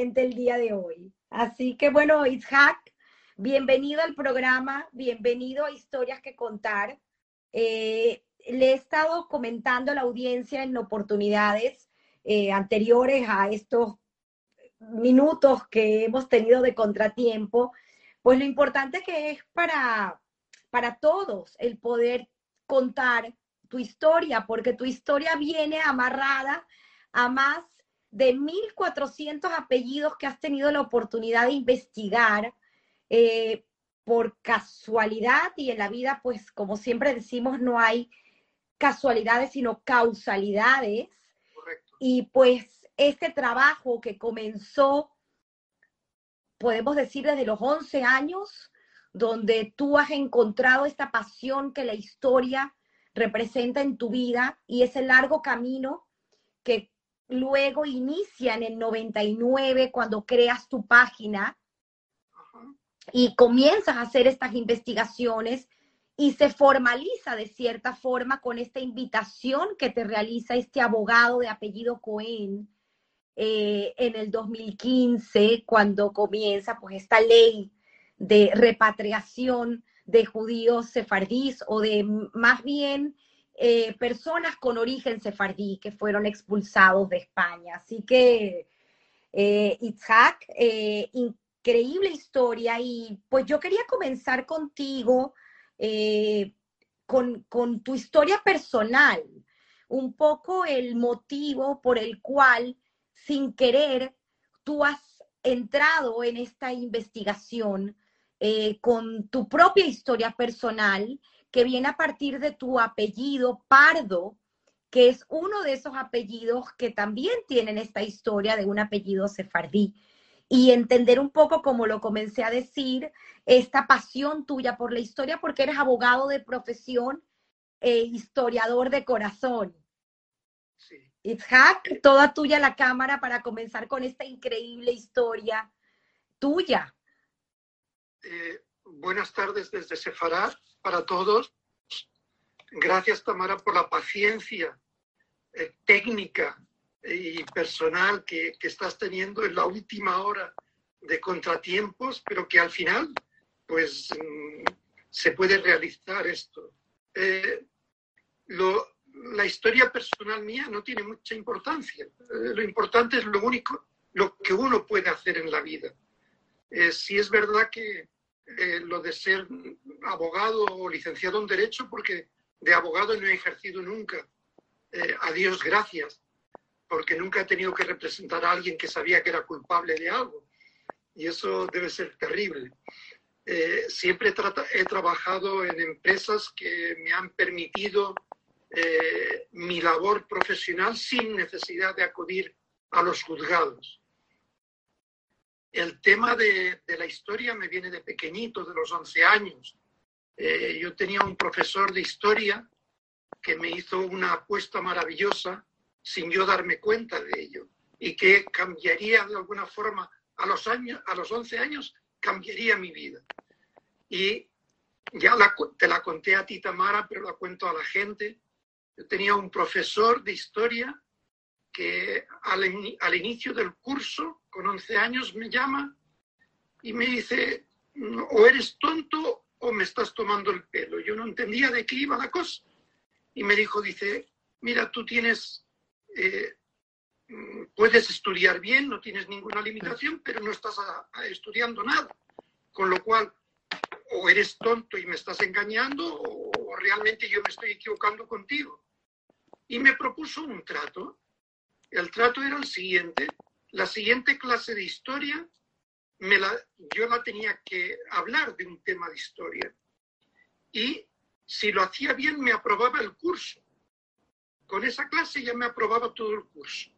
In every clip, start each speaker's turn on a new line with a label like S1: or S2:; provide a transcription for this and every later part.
S1: diferente el día de hoy. Así que bueno, Itzhak, bienvenido al programa, bienvenido a Historias que Contar. Eh, le he estado comentando a la audiencia en oportunidades eh, anteriores a estos minutos que hemos tenido de contratiempo, pues lo importante que es para, para todos el poder contar tu historia, porque tu historia viene amarrada a más de 1.400 apellidos que has tenido la oportunidad de investigar eh, por casualidad y en la vida, pues como siempre decimos, no hay casualidades, sino causalidades. Y pues este trabajo que comenzó, podemos decir, desde los 11 años, donde tú has encontrado esta pasión que la historia representa en tu vida y ese largo camino que luego inicia en el 99 cuando creas tu página y comienzas a hacer estas investigaciones y se formaliza de cierta forma con esta invitación que te realiza este abogado de apellido Cohen eh, en el 2015, cuando comienza pues esta ley de repatriación de judíos sefardíes o de más bien eh, personas con origen sefardí que fueron expulsados de España. Así que, eh, Itzhak, eh, increíble historia y pues yo quería comenzar contigo eh, con, tu historia personal, un poco el motivo por el cual, sin querer, tú has entrado en esta investigación con tu propia historia personal, que viene a partir de tu apellido Pardo, que es uno de esos apellidos que también tienen esta historia de un apellido sefardí y entender un poco, como lo comencé a decir, esta pasión tuya por la historia, porque eres abogado de profesión e historiador de corazón. Sí. Itzhak, toda tuya la cámara para comenzar con esta increíble historia tuya.
S2: Eh, buenas tardes desde Sefarad para todos. Gracias, Tamara, por la paciencia eh, técnica y personal que, estás teniendo en la última hora de contratiempos, pero que al final, pues, mm, se puede realizar esto. Eh, la historia personal mía no tiene mucha importancia. Eh, lo importante es lo único, lo que uno puede hacer en la vida. Eh, si es verdad que lo de ser abogado o licenciado en Derecho, porque de abogado no he ejercido nunca, a Dios gracias, porque nunca he tenido que representar a alguien que sabía que era culpable de algo. Y eso debe ser terrible. Eh, siempre he, trabajado en empresas que me han permitido eh, mi labor profesional sin necesidad de acudir a los juzgados. El tema de, la historia me viene de pequeñito, de los 11 años. Eh, yo tenía un profesor de historia que me hizo una apuesta maravillosa sin yo darme cuenta de ello y que cambiaría de alguna forma a los años, a los 11 años, cambiaría mi vida. Y ya te la conté a ti, Tamara, pero la cuento a la gente. Yo tenía un profesor de historia que al, al inicio del curso, con 11 años, me llama y me dice, o eres tonto o me estás tomando el pelo. Yo no entendía de qué iba la cosa. Y me dijo, dice, mira, tú tienes eh, puedes estudiar bien, no tienes ninguna limitación, pero no estás estudiando nada. Con lo cual, o eres tonto y me estás engañando, o, realmente yo me estoy equivocando contigo. Y me propuso un trato. El trato era el siguiente. La siguiente clase de historia, yo la tenía que hablar de un tema de historia. Y si lo hacía bien, me aprobaba el curso con esa clase ya me aprobaba todo el curso.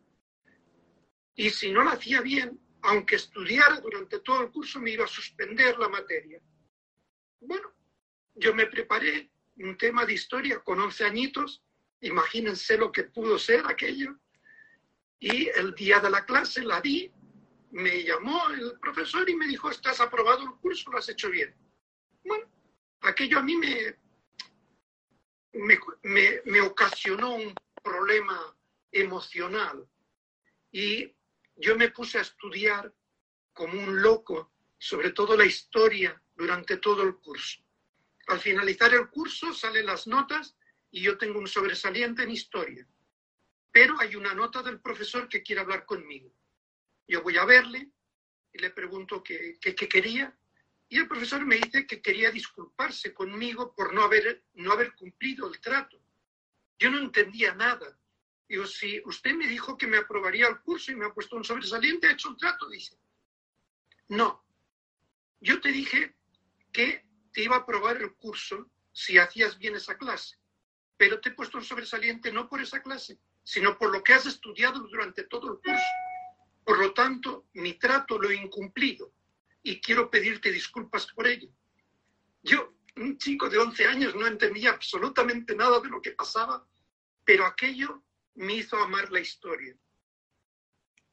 S2: Y si no lo hacía bien, aunque estudiara durante todo el curso, me iba a suspender la materia. Bueno, yo me preparé un tema de historia con 11 añitos, imagínense lo que pudo ser aquello. Y el día de la clase la di, me llamó el profesor y me dijo, estás aprobado el curso, lo has hecho bien. Bueno, aquello a mí me, me, me, ocasionó un problema emocional. Y yo me puse a estudiar como un loco, sobre todo la historia, durante todo el curso. Al finalizar el curso salen las notas y yo tengo un sobresaliente en historia. Pero hay una nota del profesor que quiere hablar conmigo. Yo voy a verle y le pregunto qué, quería y el profesor me dice que quería disculparse conmigo por no haber, no haber cumplido el trato. Yo no entendía nada. Digo, si usted me dijo que me aprobaría el curso y me ha puesto un sobresaliente, ha hecho un trato, dice. No, yo te dije que te iba a aprobar el curso si hacías bien esa clase, pero te he puesto un sobresaliente no por esa clase, sino por lo que has estudiado durante todo el curso. Por lo tanto, mi trato lo he incumplido y quiero pedirte disculpas por ello. Yo, un chico de 11 años, no entendía absolutamente nada de lo que pasaba, pero aquello me hizo amar la historia.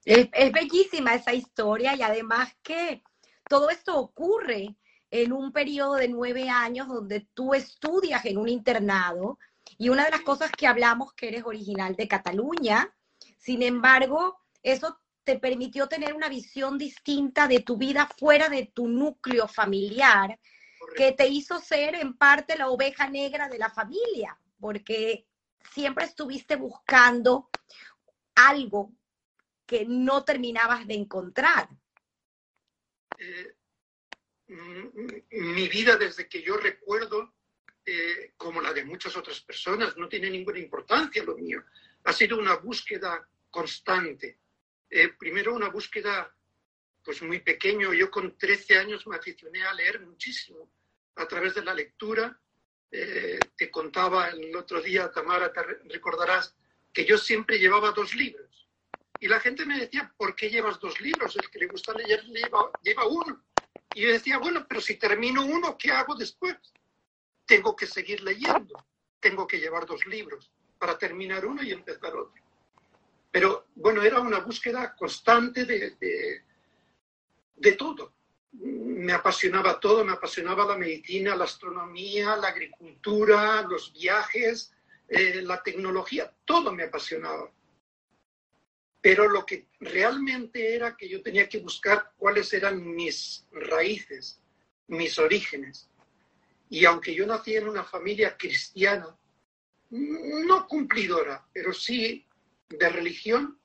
S1: Es, bellísima esa historia y además que todo esto ocurre en un periodo de nueve años donde tú estudias en un internado y una de las cosas que hablamos que eres original de Cataluña, sin embargo, eso te permitió tener una visión distinta de tu vida fuera de tu núcleo familiar, que te hizo ser en parte la oveja negra de la familia, porque siempre estuviste buscando algo que no terminabas de encontrar.
S2: Eh, mi vida desde que yo recuerdo, eh, como la de muchas otras personas, no tiene ninguna importancia lo mío. Ha sido una búsqueda constante. Eh, primero una búsqueda pues muy pequeño. Yo con 13 años me aficioné a leer muchísimo a través de la lectura. te contaba el otro día, Tamara, te recordarás, que yo siempre llevaba dos libros y la gente me decía, ¿por qué llevas dos libros? El que le gusta leer lleva, lleva uno. Y yo decía, bueno, pero si termino uno, ¿qué hago después? Tengo que seguir leyendo. Tengo que llevar dos libros para terminar uno y empezar otro. Pero bueno, era una búsqueda constante de, de, todo. Me apasionaba todo, me apasionaba la medicina, la astronomía, la agricultura, los viajes, eh, la tecnología, todo me apasionaba pero lo que realmente era que yo tenía que buscar cuáles eran mis raíces, mis orígenes. Y aunque yo nací en una familia cristiana, no cumplidora, pero sí de religión,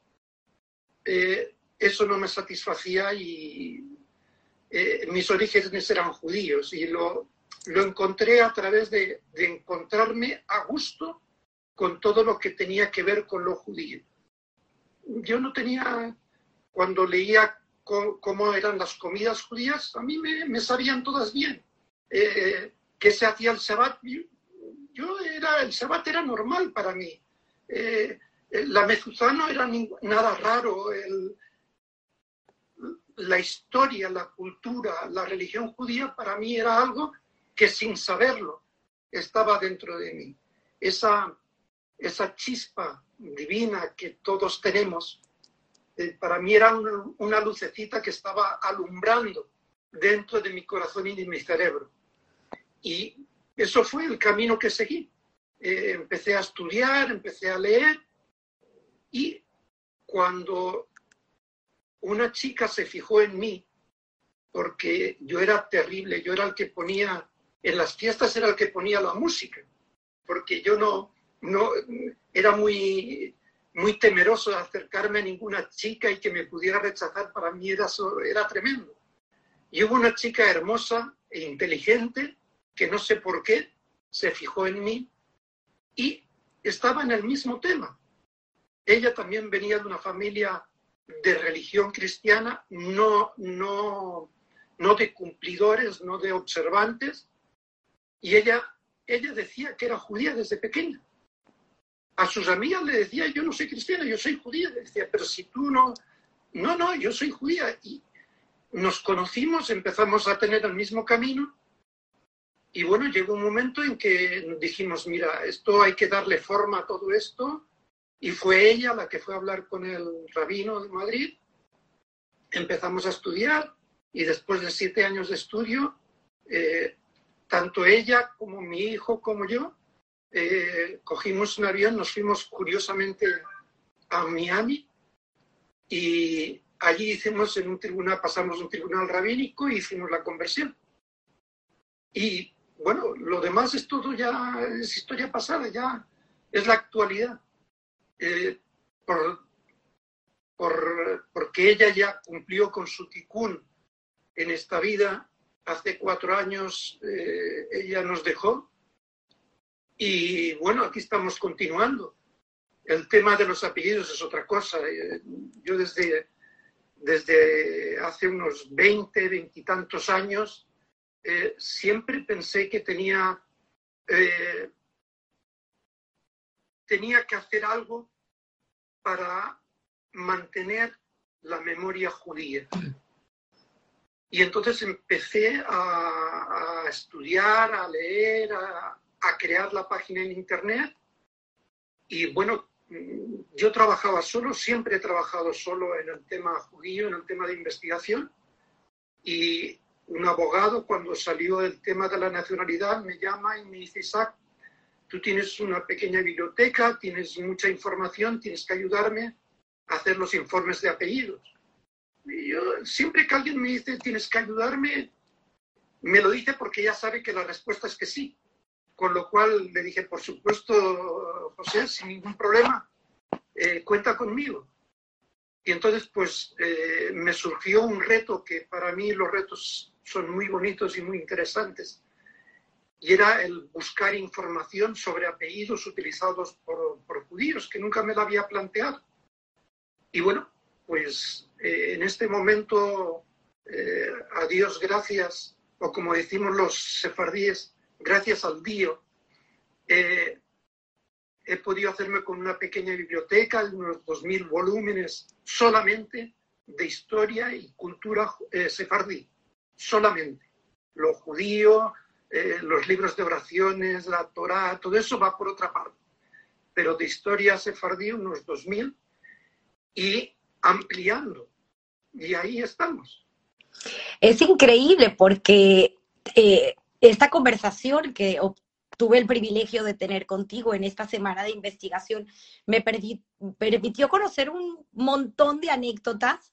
S2: eh, eso no me satisfacía y eh, mis orígenes eran judíos y lo, lo encontré a través de, de encontrarme a gusto con todo lo que tenía que ver con lo judío yo no tenía, cuando leía cómo eran las comidas judías, a mí me, sabían todas bien. Eh, ¿Qué se hacía el Shabbat? Yo, era, el Shabbat era normal para mí. Eh, la mezuzá no era nada raro. la historia, la cultura, la religión judía para mí era algo que sin saberlo estaba dentro de mí. Esa, esa chispa divina que todos tenemos, eh, para mí era una, lucecita que estaba alumbrando dentro de mi corazón y de mi cerebro. Y eso fue el camino que seguí. Eh, empecé a estudiar, empecé a leer y cuando una chica se fijó en mí, porque yo era terrible, yo era el que ponía, en las fiestas era el que ponía la música, porque yo no, no era muy, muy temeroso de acercarme a ninguna chica y que me pudiera rechazar, para mí era, era tremendo. Y hubo una chica hermosa e inteligente que no sé por qué se fijó en mí y estaba en el mismo tema. Ella también venía de una familia de religión cristiana, no, no, no de cumplidores, no de observantes, y ella, ella decía que era judía desde pequeña a sus amigas le decía, yo no soy cristiana, yo soy judía. Le decía, pero si tú no, no, no, yo soy judía. Y nos conocimos, empezamos a tener el mismo camino. Y bueno, llegó un momento en que dijimos, mira, esto hay que darle forma a todo esto. Y fue ella la que fue a hablar con el rabino de Madrid. Empezamos a estudiar y después de siete años de estudio, eh, tanto ella como mi hijo como yo, eh, cogimos un avión, nos fuimos curiosamente a Miami y allí hicimos en un tribunal, pasamos un tribunal rabínico y hicimos la conversión. Y bueno, lo demás es todo ya, es historia pasada, ya es la actualidad. Eh, por, por, porque ella ya cumplió con su ticún en esta vida. Hace cuatro años eh, ella nos dejó y bueno, aquí estamos continuando. El tema de los apellidos es otra cosa. Eh, yo desde, desde hace unos 20, veintitantos años eh, siempre pensé que tenía, tenía que hacer algo para mantener la memoria judía. Y entonces empecé a, estudiar, a leer, a, crear la página en Internet. Y bueno, yo trabajaba solo, siempre he trabajado solo en el tema judío, en el tema de investigación. Y un abogado, cuando salió el tema de la nacionalidad, me llama y me dice, Isaac, tú tienes una pequeña biblioteca, tienes mucha información, tienes que ayudarme hacer los informes de apellidos. Y yo, siempre que alguien me dice, tienes que ayudarme, me lo dice porque ya sabe que la respuesta es que sí. Con lo cual le dije, por supuesto, José, sin ningún problema, eh, cuenta conmigo. Y entonces, pues, eh, me surgió un reto que para mí los retos son muy bonitos y muy interesantes. Y era el buscar información sobre apellidos utilizados por, por judíos, que nunca me lo había planteado. Y bueno, pues eh, en este momento, eh, a Dios gracias, o como decimos los sefardíes, gracias al Dios, eh, he podido hacerme con una pequeña biblioteca, unos 2.000 volúmenes solamente de historia y cultura sefardí, solamente. Lo judío, los libros de oraciones, la Torá, todo eso va por otra parte. Pero de historia sefardí, unos 2.000 y ampliando. Y ahí estamos.
S1: Es increíble porque eh, esta conversación que tuve el privilegio de tener contigo en esta semana de investigación me permitió conocer un montón de anécdotas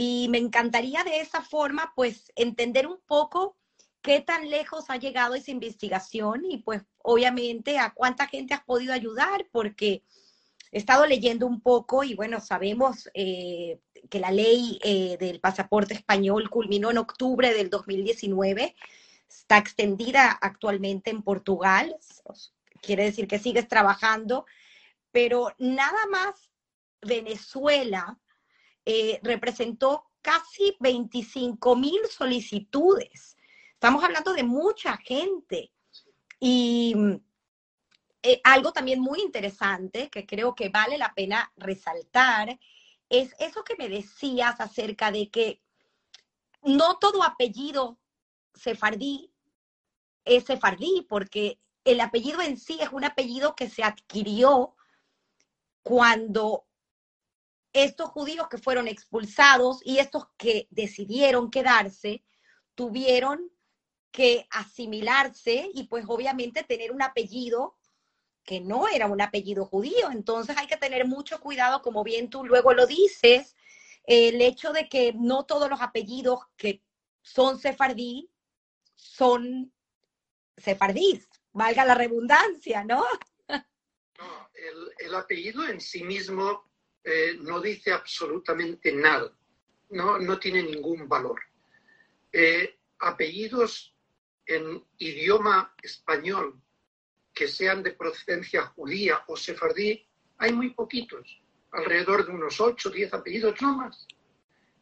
S1: y me encantaría de esa forma pues entender un poco qué tan lejos ha llegado esa investigación y pues obviamente a cuánta gente has podido ayudar porque he estado leyendo un poco y bueno, sabemos eh, que la ley eh, del pasaporte español culminó en octubre del 2019, está extendida actualmente en Portugal, quiere decir que sigues trabajando, pero nada más Venezuela eh, representó casi 25 mil solicitudes. Estamos hablando de mucha gente. Y eh, algo también muy interesante que creo que vale la pena resaltar es eso que me decías acerca de que no todo apellido sefardí es sefardí, porque el apellido en sí es un apellido que se adquirió cuando estos judíos que fueron expulsados y estos que decidieron quedarse tuvieron que asimilarse y pues obviamente tener un apellido que no era un apellido judío. Entonces hay que tener mucho cuidado, como bien tú luego lo dices, el hecho de que no todos los apellidos que son sefardí son sefardís, valga la redundancia, ¿no?
S2: No, el, apellido en sí mismo eh, no dice absolutamente nada, no, no tiene ningún valor. Eh, apellidos en idioma español que sean de procedencia judía o sefardí, hay muy poquitos, alrededor de unos 8 o 10 apellidos, no más.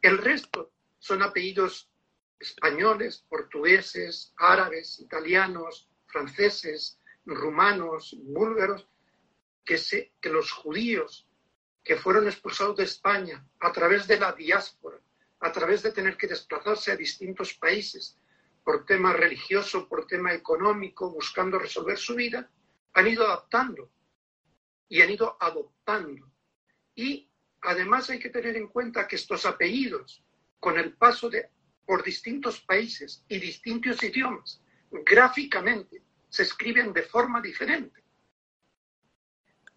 S2: El resto son apellidos españoles, portugueses, árabes, italianos, franceses, rumanos, búlgaros, que, se, que los judíos que fueron expulsados de España a través de la diáspora, a través de tener que desplazarse a distintos países, por tema religioso, por tema económico, buscando resolver su vida, han ido adaptando y han ido adoptando. Y además hay que tener en cuenta que estos apellidos, con el paso de, por distintos países y distintos idiomas, gráficamente se escriben de forma diferente.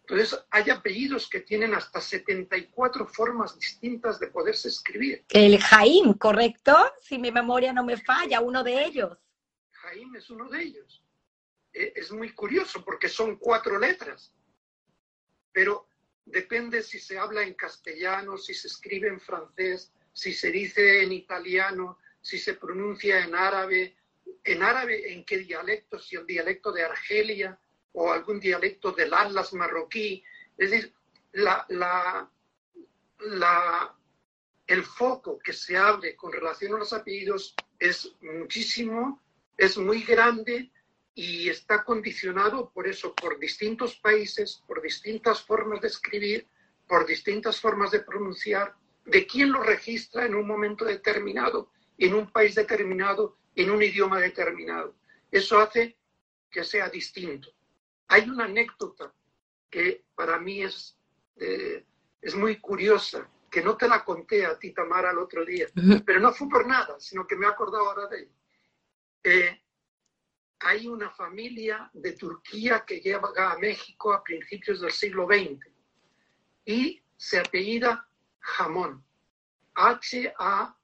S2: Entonces, hay apellidos que tienen hasta 74 formas distintas de poderse escribir.
S1: El Jaim, ¿correcto? Si mi memoria no me falla, uno de ellos.
S2: Jaim es uno de ellos. E, es muy curioso porque son cuatro letras, pero depende si se habla en castellano, si se escribe en francés, si se dice en italiano, si se pronuncia en árabe, en árabe en qué dialecto, si el dialecto de Argelia, o algún dialecto del Atlas marroquí. Es decir, la, la, la, el foco que se abre con relación a los apellidos es muchísimo, es muy grande y está condicionado por eso, por distintos países, por distintas formas de escribir, por distintas formas de pronunciar, de quién lo registra en un momento determinado, en un país determinado, en un idioma determinado. Eso hace que sea distinto. Hay una anécdota que para mí es, eh, es muy curiosa, que no te la conté a ti, Tamara, el otro día, pero no fue por nada, sino que me he acordado ahora de ella. Eh, hay una familia de Turquía que llega a México a principios del siglo XX y se apellida Jamón, H-A-M-O-N.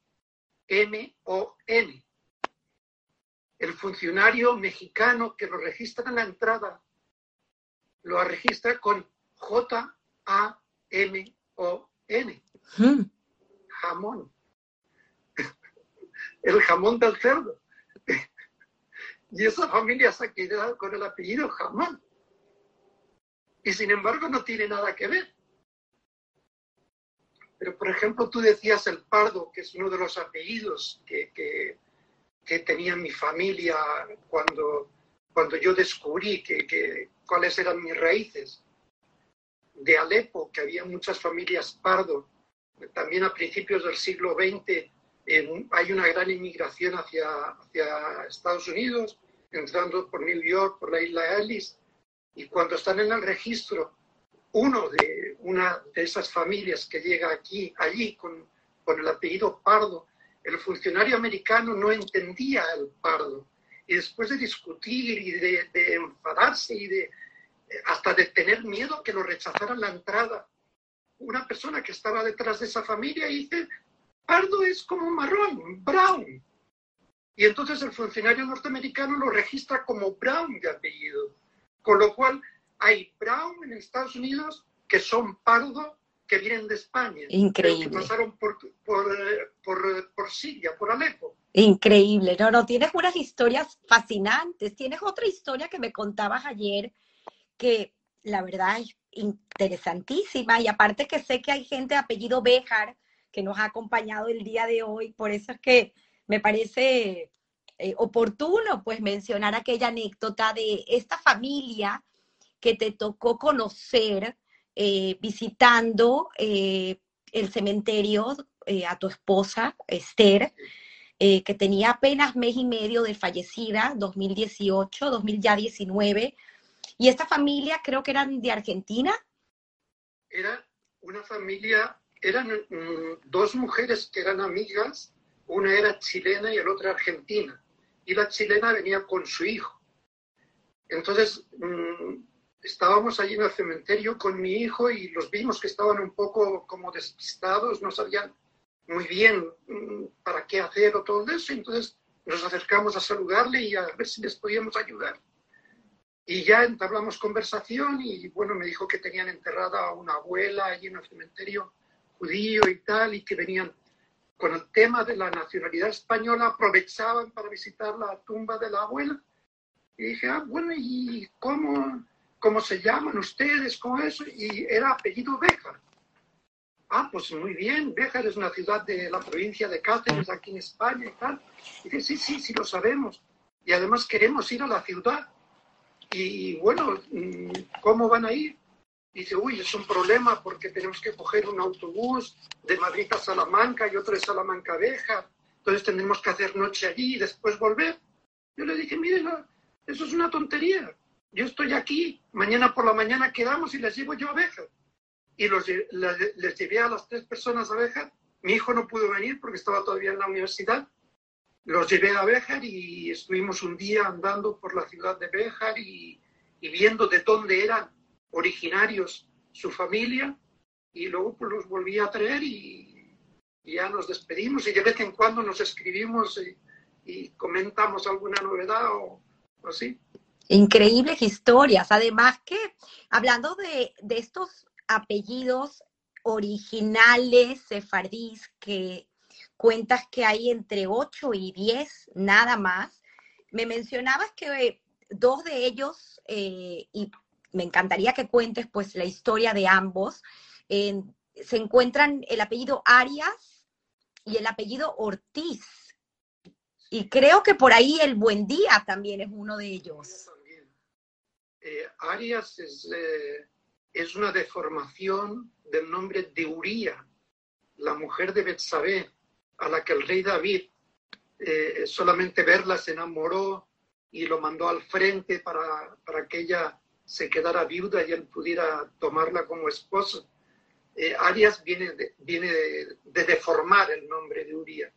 S2: El funcionario mexicano que lo registra en la entrada lo registra con J-A-M-O-N. Jamón. El jamón del cerdo. Y esa familia se ha quedado con el apellido jamón. Y sin embargo no tiene nada que ver. Pero, por ejemplo, tú decías el pardo, que es uno de los apellidos que, que, que tenía mi familia cuando, cuando yo descubrí que, cuáles eran mis raíces. De Alepo, que había muchas familias pardo, también a principios del siglo XX hay una gran inmigración hacia, hacia Estados Unidos, entrando por New York, por la isla Ellis, y cuando están en el registro, uno de una de esas familias que llega aquí, allí con, con el apellido Pardo, el funcionario americano no entendía el Pardo. Y después de discutir y de, de enfadarse y de hasta de tener miedo que lo rechazaran la entrada. Una persona que estaba detrás de esa familia dice, Pardo es como marrón, brown. Y entonces el funcionario norteamericano lo registra como Brown de apellido. Con lo cual hay Brown en Estados Unidos que son pardo que vienen de España.
S1: Increíble.
S2: Que pasaron por, por, por, por, Siria, por Alepo.
S1: Increíble. No, no, tienes unas historias fascinantes. Tienes otra historia que me contabas ayer que la verdad es interesantísima y aparte que sé que hay gente de apellido Béjar que nos ha acompañado el día de hoy, por eso es que me parece eh, oportuno pues mencionar aquella anécdota de esta familia que te tocó conocer eh, visitando eh, el cementerio a tu esposa, Esther, que tenía apenas mes y medio de fallecida, 2018, 2019 ¿Y esta familia creo que eran de Argentina?
S2: Era una familia, eran mm, dos mujeres que eran amigas, una era chilena y el otra argentina. Y la chilena venía con su hijo. Entonces, mm, estábamos allí en el cementerio con mi hijo y los vimos que estaban un poco como despistados, no sabían muy bien mm, para qué hacer o todo eso. Entonces nos acercamos a saludarle y a ver si les podíamos ayudar. Y ya entablamos conversación y bueno, me dijo que tenían enterrada a una abuela allí en el cementerio judío y tal, y que venían con el tema de la nacionalidad española, aprovechaban para visitar la tumba de la abuela. Y dije, ah, bueno, ¿y cómo, cómo se llaman ustedes? ¿Cómo eso? Y era apellido Béjar. Ah, pues muy bien, Béjar es una ciudad de la provincia de Cáceres, aquí en España y tal. Y dije, sí, sí, sí, lo sabemos. Y además queremos ir a la ciudad. Y bueno, mm, ¿cómo van a ir? Dice, uy, es un problema porque tenemos que coger un autobús de Madrid a Salamanca y otro de Salamanca a Beja. Entonces tendremos que hacer noche allí y después volver. Yo le dije, miren, eso es una tontería. Yo estoy aquí, mañana por la mañana quedamos y les llevo yo a Beja. Y los, les, llevé a las tres personas a Beja. Mi hijo no pudo venir porque estaba todavía en la universidad los llevé a Béjar y estuvimos un día andando por la ciudad de Béjar y, viendo de dónde eran originarios, su familia, y luego pues, los volví a traer y, ya nos despedimos y de vez en cuando nos escribimos y, comentamos alguna novedad o, así.
S1: Increíbles historias. Además que, hablando de, estos apellidos originales sefardíes que cuentas que hay entre 8 y 10, nada más, me mencionabas que dos de ellos, eh, y me encantaría que cuentes pues la historia de ambos, se encuentran el apellido Arias y el apellido Ortiz. Y creo que por ahí el Buen Día también es uno de ellos.
S2: Eh, Arias eh, es, una deformación del nombre de Uría, la mujer de Betsabé, a la que el rey David eh, solamente verla se enamoró y lo mandó al frente para, para, que ella se quedara viuda y él pudiera tomarla como esposa. Arias viene, de, viene de, deformar el nombre de Uría.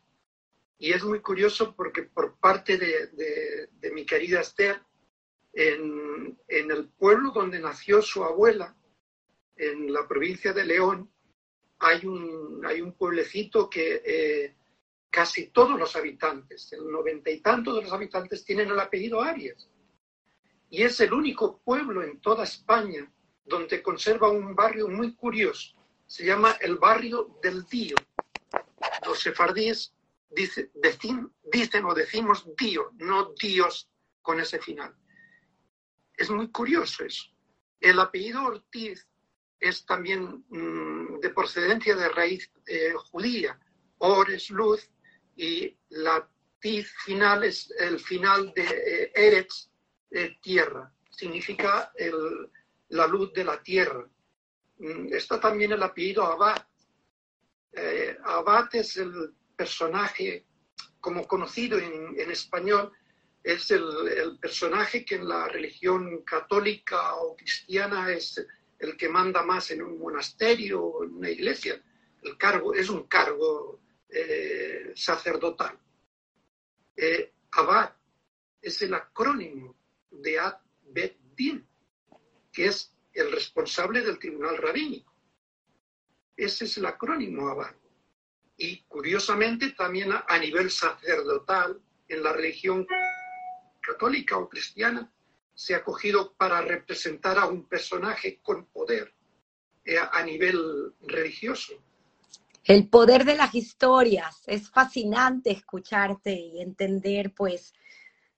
S2: Y es muy curioso porque por parte de, de mi querida Esther, en, el pueblo donde nació su abuela, en la provincia de León, hay un, hay un pueblecito que eh, casi todos los habitantes, el noventa y tanto de los habitantes tienen el apellido Arias. Y es el único pueblo en toda España donde conserva un barrio muy curioso. Se llama el barrio del Dío. Los sefardíes dicen o decimos Dío, no Dios con ese final. Es muy curioso eso. El apellido Ortiz es también mm, de procedencia de raíz eh, judía. Or es luz y la tiz final es el final de eh, Eretz, tierra, significa la luz de la tierra. Mm, está también el apellido Abad. Eh, Abad es el personaje, como conocido en, español, es el, personaje que en la religión católica o cristiana es el que manda más en un monasterio o en una iglesia. El cargo es un cargo eh, sacerdotal. Eh, abad es el acrónimo de Ad Bet Din, que es el responsable del tribunal rabínico. Ese es el acrónimo Abad. Y curiosamente también a, nivel sacerdotal, en la religión católica o cristiana, se ha cogido para representar a un personaje con poder eh, a nivel religioso.
S1: El poder de las historias. Es fascinante escucharte y entender, pues,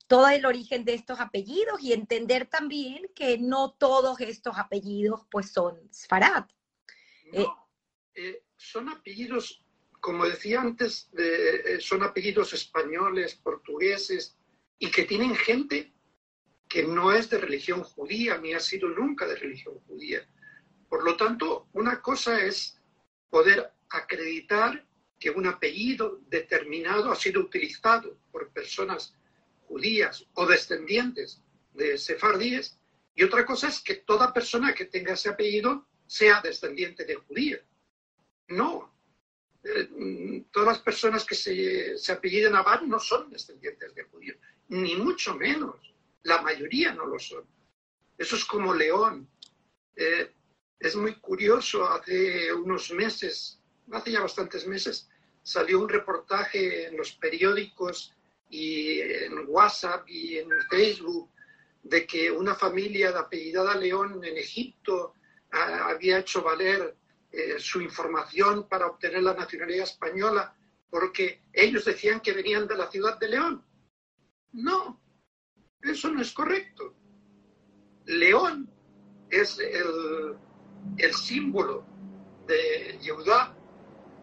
S1: todo el origen de estos apellidos y entender también que no todos estos apellidos, pues, son Sfarad.
S2: Eh, eh, son apellidos, como decía antes, son apellidos españoles, portugueses, y que tienen gente que no es de religión judía, ni ha sido nunca de religión judía. Por lo tanto, una cosa es poder acreditar que un apellido determinado ha sido utilizado por personas judías o descendientes de sefardíes, y otra cosa es que toda persona que tenga ese apellido sea descendiente de judío. No. Eh, todas las personas que se, se apellidan Abad no son descendientes de judíos, ni mucho menos. La mayoría no lo son. Eso es como León. Eh, es muy curioso, hace unos meses hace ya bastantes meses, salió un reportaje en los periódicos y en WhatsApp y en Facebook de que una familia de apellidada León en Egipto ah, había hecho valer eh, su información para obtener la nacionalidad española porque ellos decían que venían de la ciudad de León. No, eso no es correcto. León es el, símbolo de Yehudá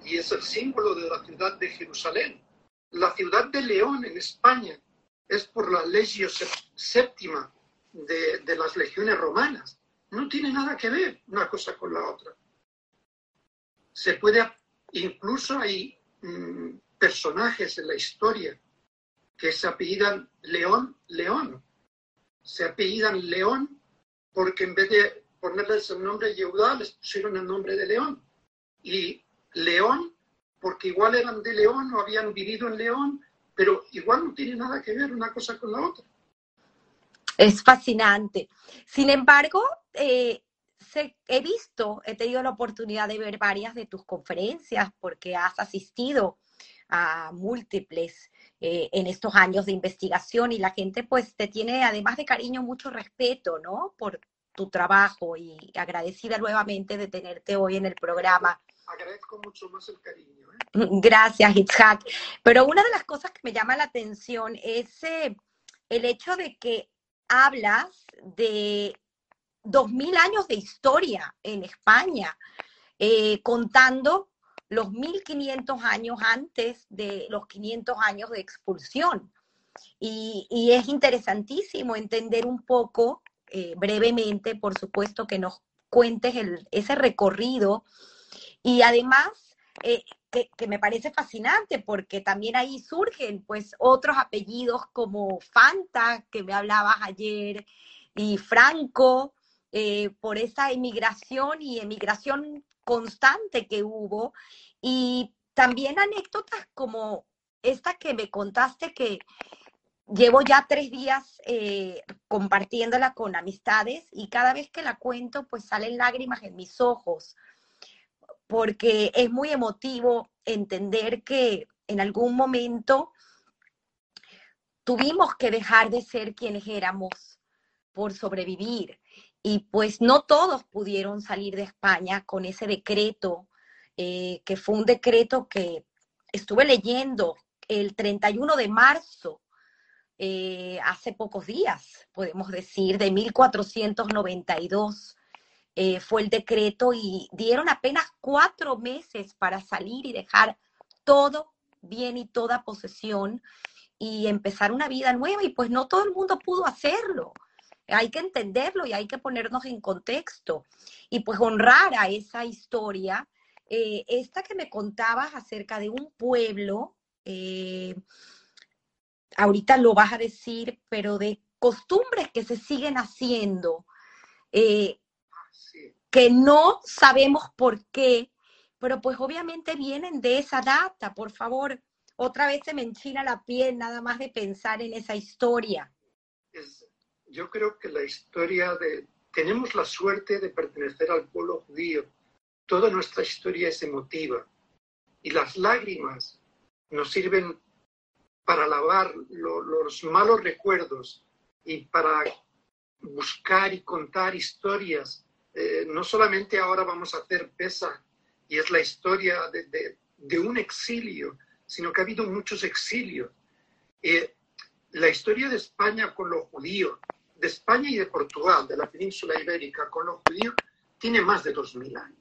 S2: y es el símbolo de la ciudad de Jerusalén. La ciudad de León en España es por la legio séptima de, de, las legiones romanas. No tiene nada que ver una cosa con la otra. Se puede, incluso hay mm, personajes en la historia que se apellidan León, León. Se apellidan León porque en vez de ponerles el nombre de Yehudá, les pusieron el nombre de León. Y León, porque igual eran de León o habían vivido en León, pero igual no tiene nada que ver una cosa con la otra.
S1: Es fascinante. Sin embargo, eh, he visto, he tenido la oportunidad de ver varias de tus conferencias porque has asistido a múltiples eh, en estos años de investigación y la gente pues te tiene además de cariño mucho respeto, ¿no? Por tu trabajo y agradecida nuevamente de tenerte hoy en el programa.
S2: Agradezco mucho más el cariño. ¿eh?
S1: Gracias, Itzhak. Pero una de las cosas que me llama la atención es eh, el hecho de que hablas de dos mil años de historia en España, eh, contando los 1500 años antes de los 500 años de expulsión. Y, es interesantísimo entender un poco, eh, brevemente, por supuesto, que nos cuentes ese recorrido y además eh, que, que, me parece fascinante porque también ahí surgen pues otros apellidos como Fanta, que me hablabas ayer, y Franco, eh, por esa emigración y emigración constante que hubo. Y también anécdotas como esta que me contaste que llevo ya tres días eh, compartiéndola con amistades y cada vez que la cuento pues salen lágrimas en mis ojos porque es muy emotivo entender que en algún momento tuvimos que dejar de ser quienes éramos por sobrevivir y pues no todos pudieron salir de España con ese decreto, eh, que fue un decreto que estuve leyendo el 31 de marzo, eh, hace pocos días, podemos decir, de 1492. Eh, fue el decreto y dieron apenas cuatro meses para salir y dejar todo bien y toda posesión y empezar una vida nueva y pues no todo el mundo pudo hacerlo hay que entenderlo y hay que ponernos en contexto y pues honrar a esa historia. Eh, esta que me contabas acerca de un pueblo, eh, ahorita lo vas a decir, pero de costumbres que se siguen haciendo, eh, que no sabemos por qué, pero pues obviamente vienen de esa data, por favor. Otra vez se me enchina la piel nada más de pensar en esa historia
S2: yo creo que la historia de... Tenemos la suerte de pertenecer al pueblo judío. Toda nuestra historia es emotiva. Y las lágrimas nos sirven para lavar los malos recuerdos y para buscar y contar historias. Eh, no solamente ahora vamos a hacer pesa y es la historia de, de, un exilio, sino que ha habido muchos exilios. Eh, la historia de España con los judíos, de España y de Portugal, de la península ibérica, con los judíos, tiene más de 2.000 años.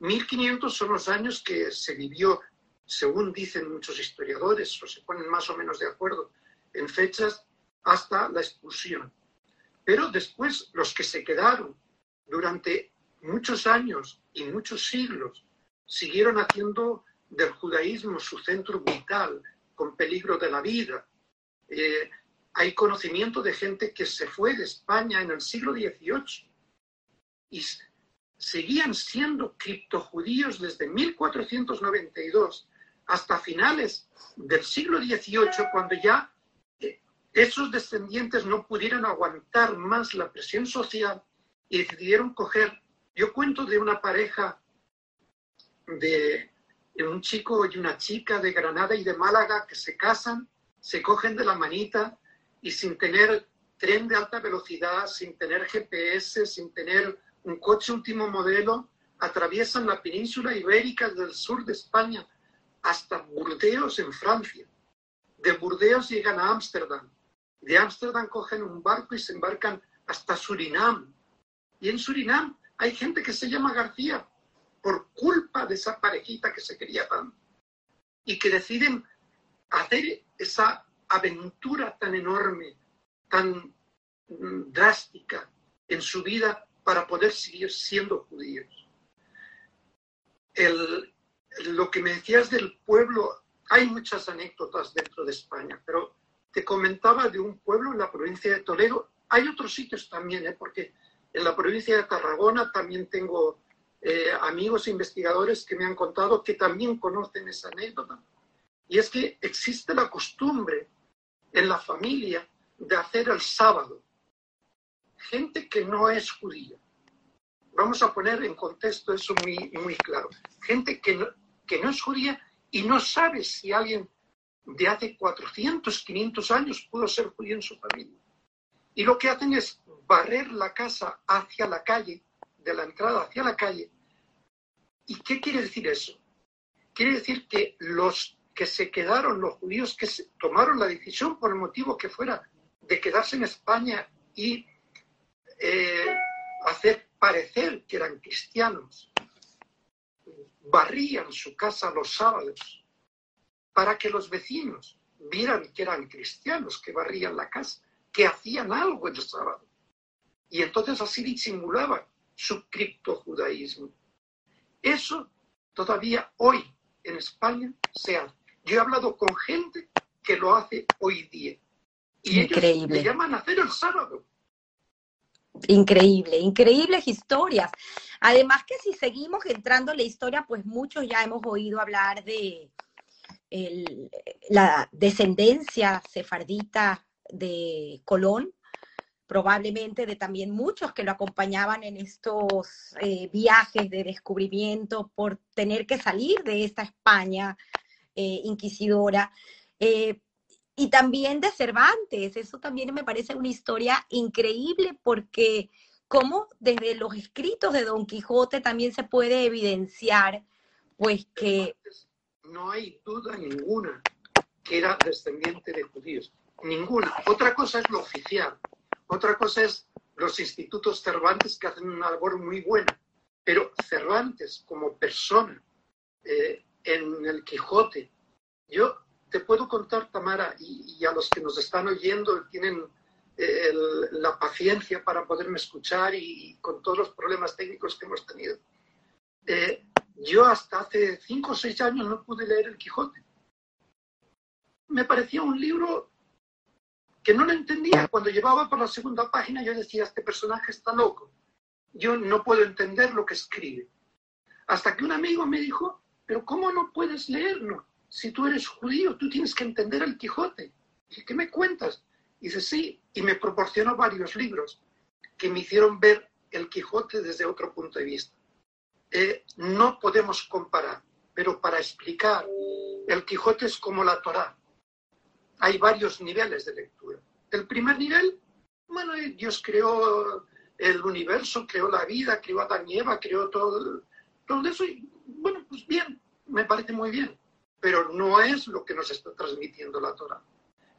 S2: 1.500 son los años que se vivió, según dicen muchos historiadores, o se ponen más o menos de acuerdo en fechas, hasta la expulsión. Pero después, los que se quedaron durante muchos años y muchos siglos, siguieron haciendo del judaísmo su centro vital, con peligro de la vida. Eh, hay conocimiento de gente que se fue de España en el siglo XVIII y seguían siendo criptojudíos desde 1492 hasta finales del siglo XVIII, cuando ya eh, esos descendientes no pudieron aguantar más la presión social y decidieron coger. Yo cuento de una pareja de un chico y una chica de Granada y de Málaga que se casan, se cogen de la manita y sin tener tren de alta velocidad, sin tener GPS, sin tener un coche último modelo, atraviesan la península ibérica del sur de España hasta Burdeos en Francia. De Burdeos llegan a Ámsterdam. De Ámsterdam cogen un barco y se embarcan hasta Surinam. Y en Surinam hay gente que se llama García por culpa de esa parejita que se quería tanto y que deciden hacer esa aventura tan enorme, tan mm, drástica en su vida para poder seguir siendo judíos. lo que me decías del pueblo, hay muchas anécdotas dentro de España, pero te comentaba de un pueblo en la provincia de Toledo. Hay otros sitios también, ¿eh? porque en la provincia de Tarragona también tengo eh, amigos investigadores que me han contado que también conocen esa anécdota. Y es que existe la costumbre en la familia de hacer el sábado. Gente que no es judía, vamos a poner en contexto eso muy, muy claro. Gente que no, que no es judía y no sabe si alguien de hace 400, 500 años pudo ser judío en su familia. Y lo que hacen es barrer la casa hacia la calle, de la entrada hacia la calle. ¿Y qué quiere decir eso? Quiere decir que los que se quedaron, los judíos que tomaron la decisión por el motivo que fuera de quedarse en España y eh, hacer parecer que eran cristianos, barrían su casa los sábados para que los vecinos vieran que eran cristianos, que barrían la casa, que hacían algo el sábado. Y entonces así disimulaban su criptojudaísmo. Eso todavía hoy en España se hace. Yo he hablado con gente que lo hace hoy día. Y Increíble. ellos le llaman a hacer el sábado.
S1: Increíble, increíbles historias. Además que si seguimos entrando en la historia, pues muchos ya hemos oído hablar de la descendencia sefardita de Colón, probablemente de también muchos que lo acompañaban en estos eh, viajes de descubrimiento por tener que salir de esta España eh, inquisidora. Eh, y también de Cervantes, eso también me parece una historia increíble porque como desde los escritos de Don Quijote también se puede evidenciar, pues que...
S2: No hay duda ninguna que era descendiente de judíos, ninguna. Otra cosa es lo oficial, otra cosa es los institutos Cervantes que hacen una labor muy buena, pero Cervantes como persona eh, en el Quijote, yo te puedo contar, Tamara, y, a los que nos están oyendo tienen eh, la paciencia para poderme escuchar y, con todos los problemas técnicos que hemos tenido. Eh, yo hasta hace cinco o seis años no pude leer El Quijote. Me parecía un libro que no lo entendía. Cuando llevaba por la segunda página yo decía, este personaje está loco. Yo no puedo entender lo que escribe. Hasta que un amigo me dijo, pero ¿cómo no puedes leerlo? si tú eres judío, tú tienes que entender el Quijote. Dije, ¿qué me cuentas? dice, sí, y me proporcionó varios libros que me hicieron ver el Quijote desde otro punto de vista. Eh, no podemos comparar, pero para explicar, el Quijote es como la Torá. Hay varios niveles de lectura. El primer nivel, bueno, eh, Dios creó el universo, creó la vida, creó a Adán y Eva, creó todo, todo eso, bueno, pues bien, me parece muy bien pero no es lo que nos está transmitiendo la Torah.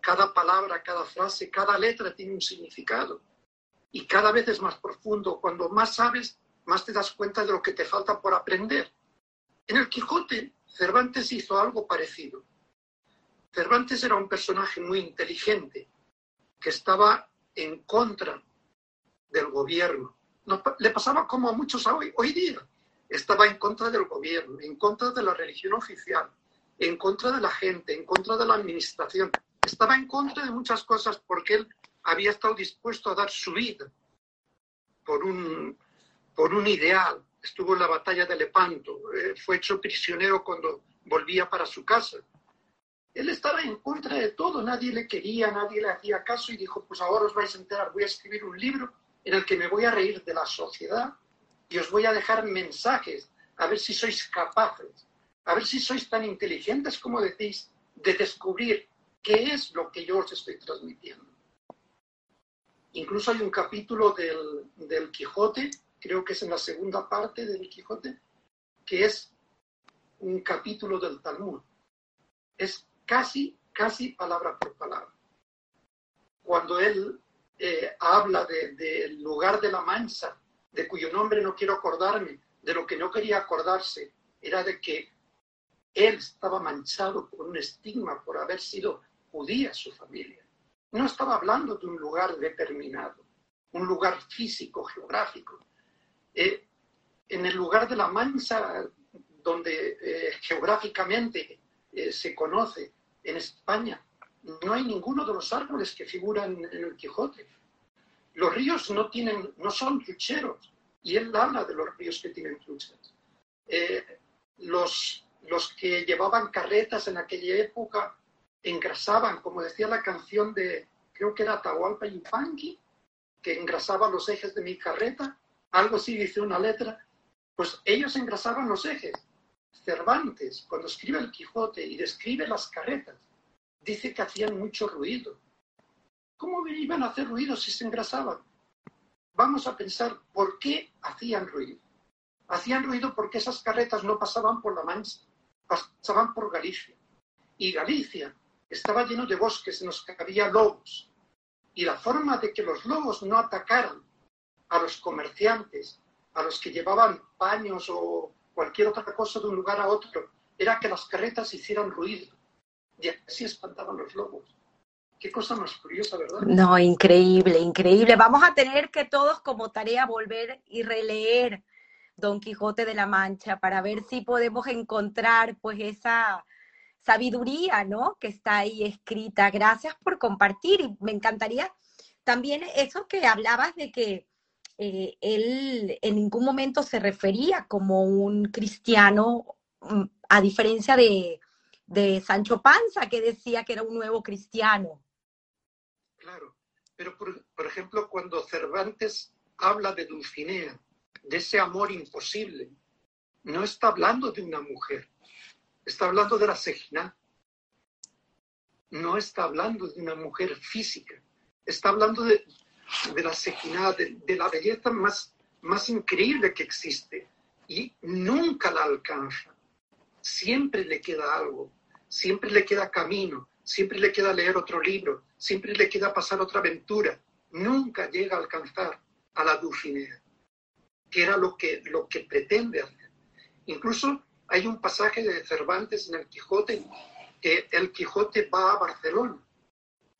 S2: Cada palabra, cada frase, cada letra tiene un significado y cada vez es más profundo. Cuando más sabes, más te das cuenta de lo que te falta por aprender. En el Quijote, Cervantes hizo algo parecido. Cervantes era un personaje muy inteligente que estaba en contra del gobierno. le pasaba como a muchos hoy, hoy día. Estaba en contra del gobierno, en contra de la religión oficial, en contra de la gente, en contra de la administración. Estaba en contra de muchas cosas porque él había estado dispuesto a dar su vida por un, por un ideal. Estuvo en la batalla de Lepanto, eh, fue hecho prisionero cuando volvía para su casa. Él estaba en contra de todo, nadie le quería, nadie le hacía caso y dijo, pues ahora os vais a enterar, voy a escribir un libro en el que me voy a reír de la sociedad y os voy a dejar mensajes, a ver si sois capaces a ver si sois tan inteligentes como decís de descubrir qué es lo que yo os estoy transmitiendo. Incluso hay un capítulo del, del Quijote, creo que es en la segunda parte del Quijote, que es un capítulo del Talmud. Es casi, casi palabra por palabra. Cuando él eh, habla del de, lugar de la mansa, de cuyo nombre no quiero acordarme, de lo que no quería acordarse, era de que él estaba manchado por un estigma por haber sido judía su familia. No estaba hablando de un lugar determinado, un lugar físico, geográfico. Eh, en el lugar de la Mancha, donde eh, geográficamente eh, se conoce en España, no hay ninguno de los árboles que figuran en el Quijote. Los ríos no, tienen, no son trucheros, y él habla de los ríos que tienen truchas. los los que llevaban carretas en aquella época engrasaban, como decía la canción de, creo que era Atahualpa Yupanqui, que engrasaba los ejes de mi carreta, algo así dice una letra, pues ellos engrasaban los ejes. Cervantes, cuando escribe el Quijote y describe las carretas, dice que hacían mucho ruido. ¿Cómo iban a hacer ruido si se engrasaban? Vamos a pensar por qué hacían ruido. Hacían ruido porque esas carretas no pasaban por La Mancha, pasaban por Galicia. Y Galicia estaba lleno de bosques en los que había lobos. Y la forma de que los lobos no atacaran a los comerciantes, a los que llevaban paños o cualquier otra cosa de un lugar a otro, era que las carretas hicieran ruido. Y así espantaban los lobos. Qué cosa más curiosa, ¿verdad?
S1: No, increíble, increíble. Vamos a tener que todos como tarea volver y releer Don Quijote de la Mancha para ver si podemos encontrar pues esa sabiduría, ¿no? Que está ahí escrita. Gracias por compartir y me encantaría también eso que hablabas de que eh, él en ningún momento se refería como un cristiano, mm, a diferencia de, de Sancho Panza, que decía que era un nuevo cristiano.
S2: Claro, pero por, ejemplo, cuando Cervantes habla de Dulcinea, de ese amor imposible, no está hablando de una mujer, está hablando de la Sejina. No está hablando de una mujer física, está hablando de, de la Sejina, de, de, la belleza más, más increíble que existe. Y nunca la alcanza. Siempre le queda algo, siempre le queda camino, siempre le queda leer otro libro, siempre le queda pasar otra aventura. Nunca llega a alcanzar a la Dulcinea, que era lo que, lo que pretende hacer. Incluso hay un pasaje de Cervantes en el Quijote, que el Quijote va a Barcelona,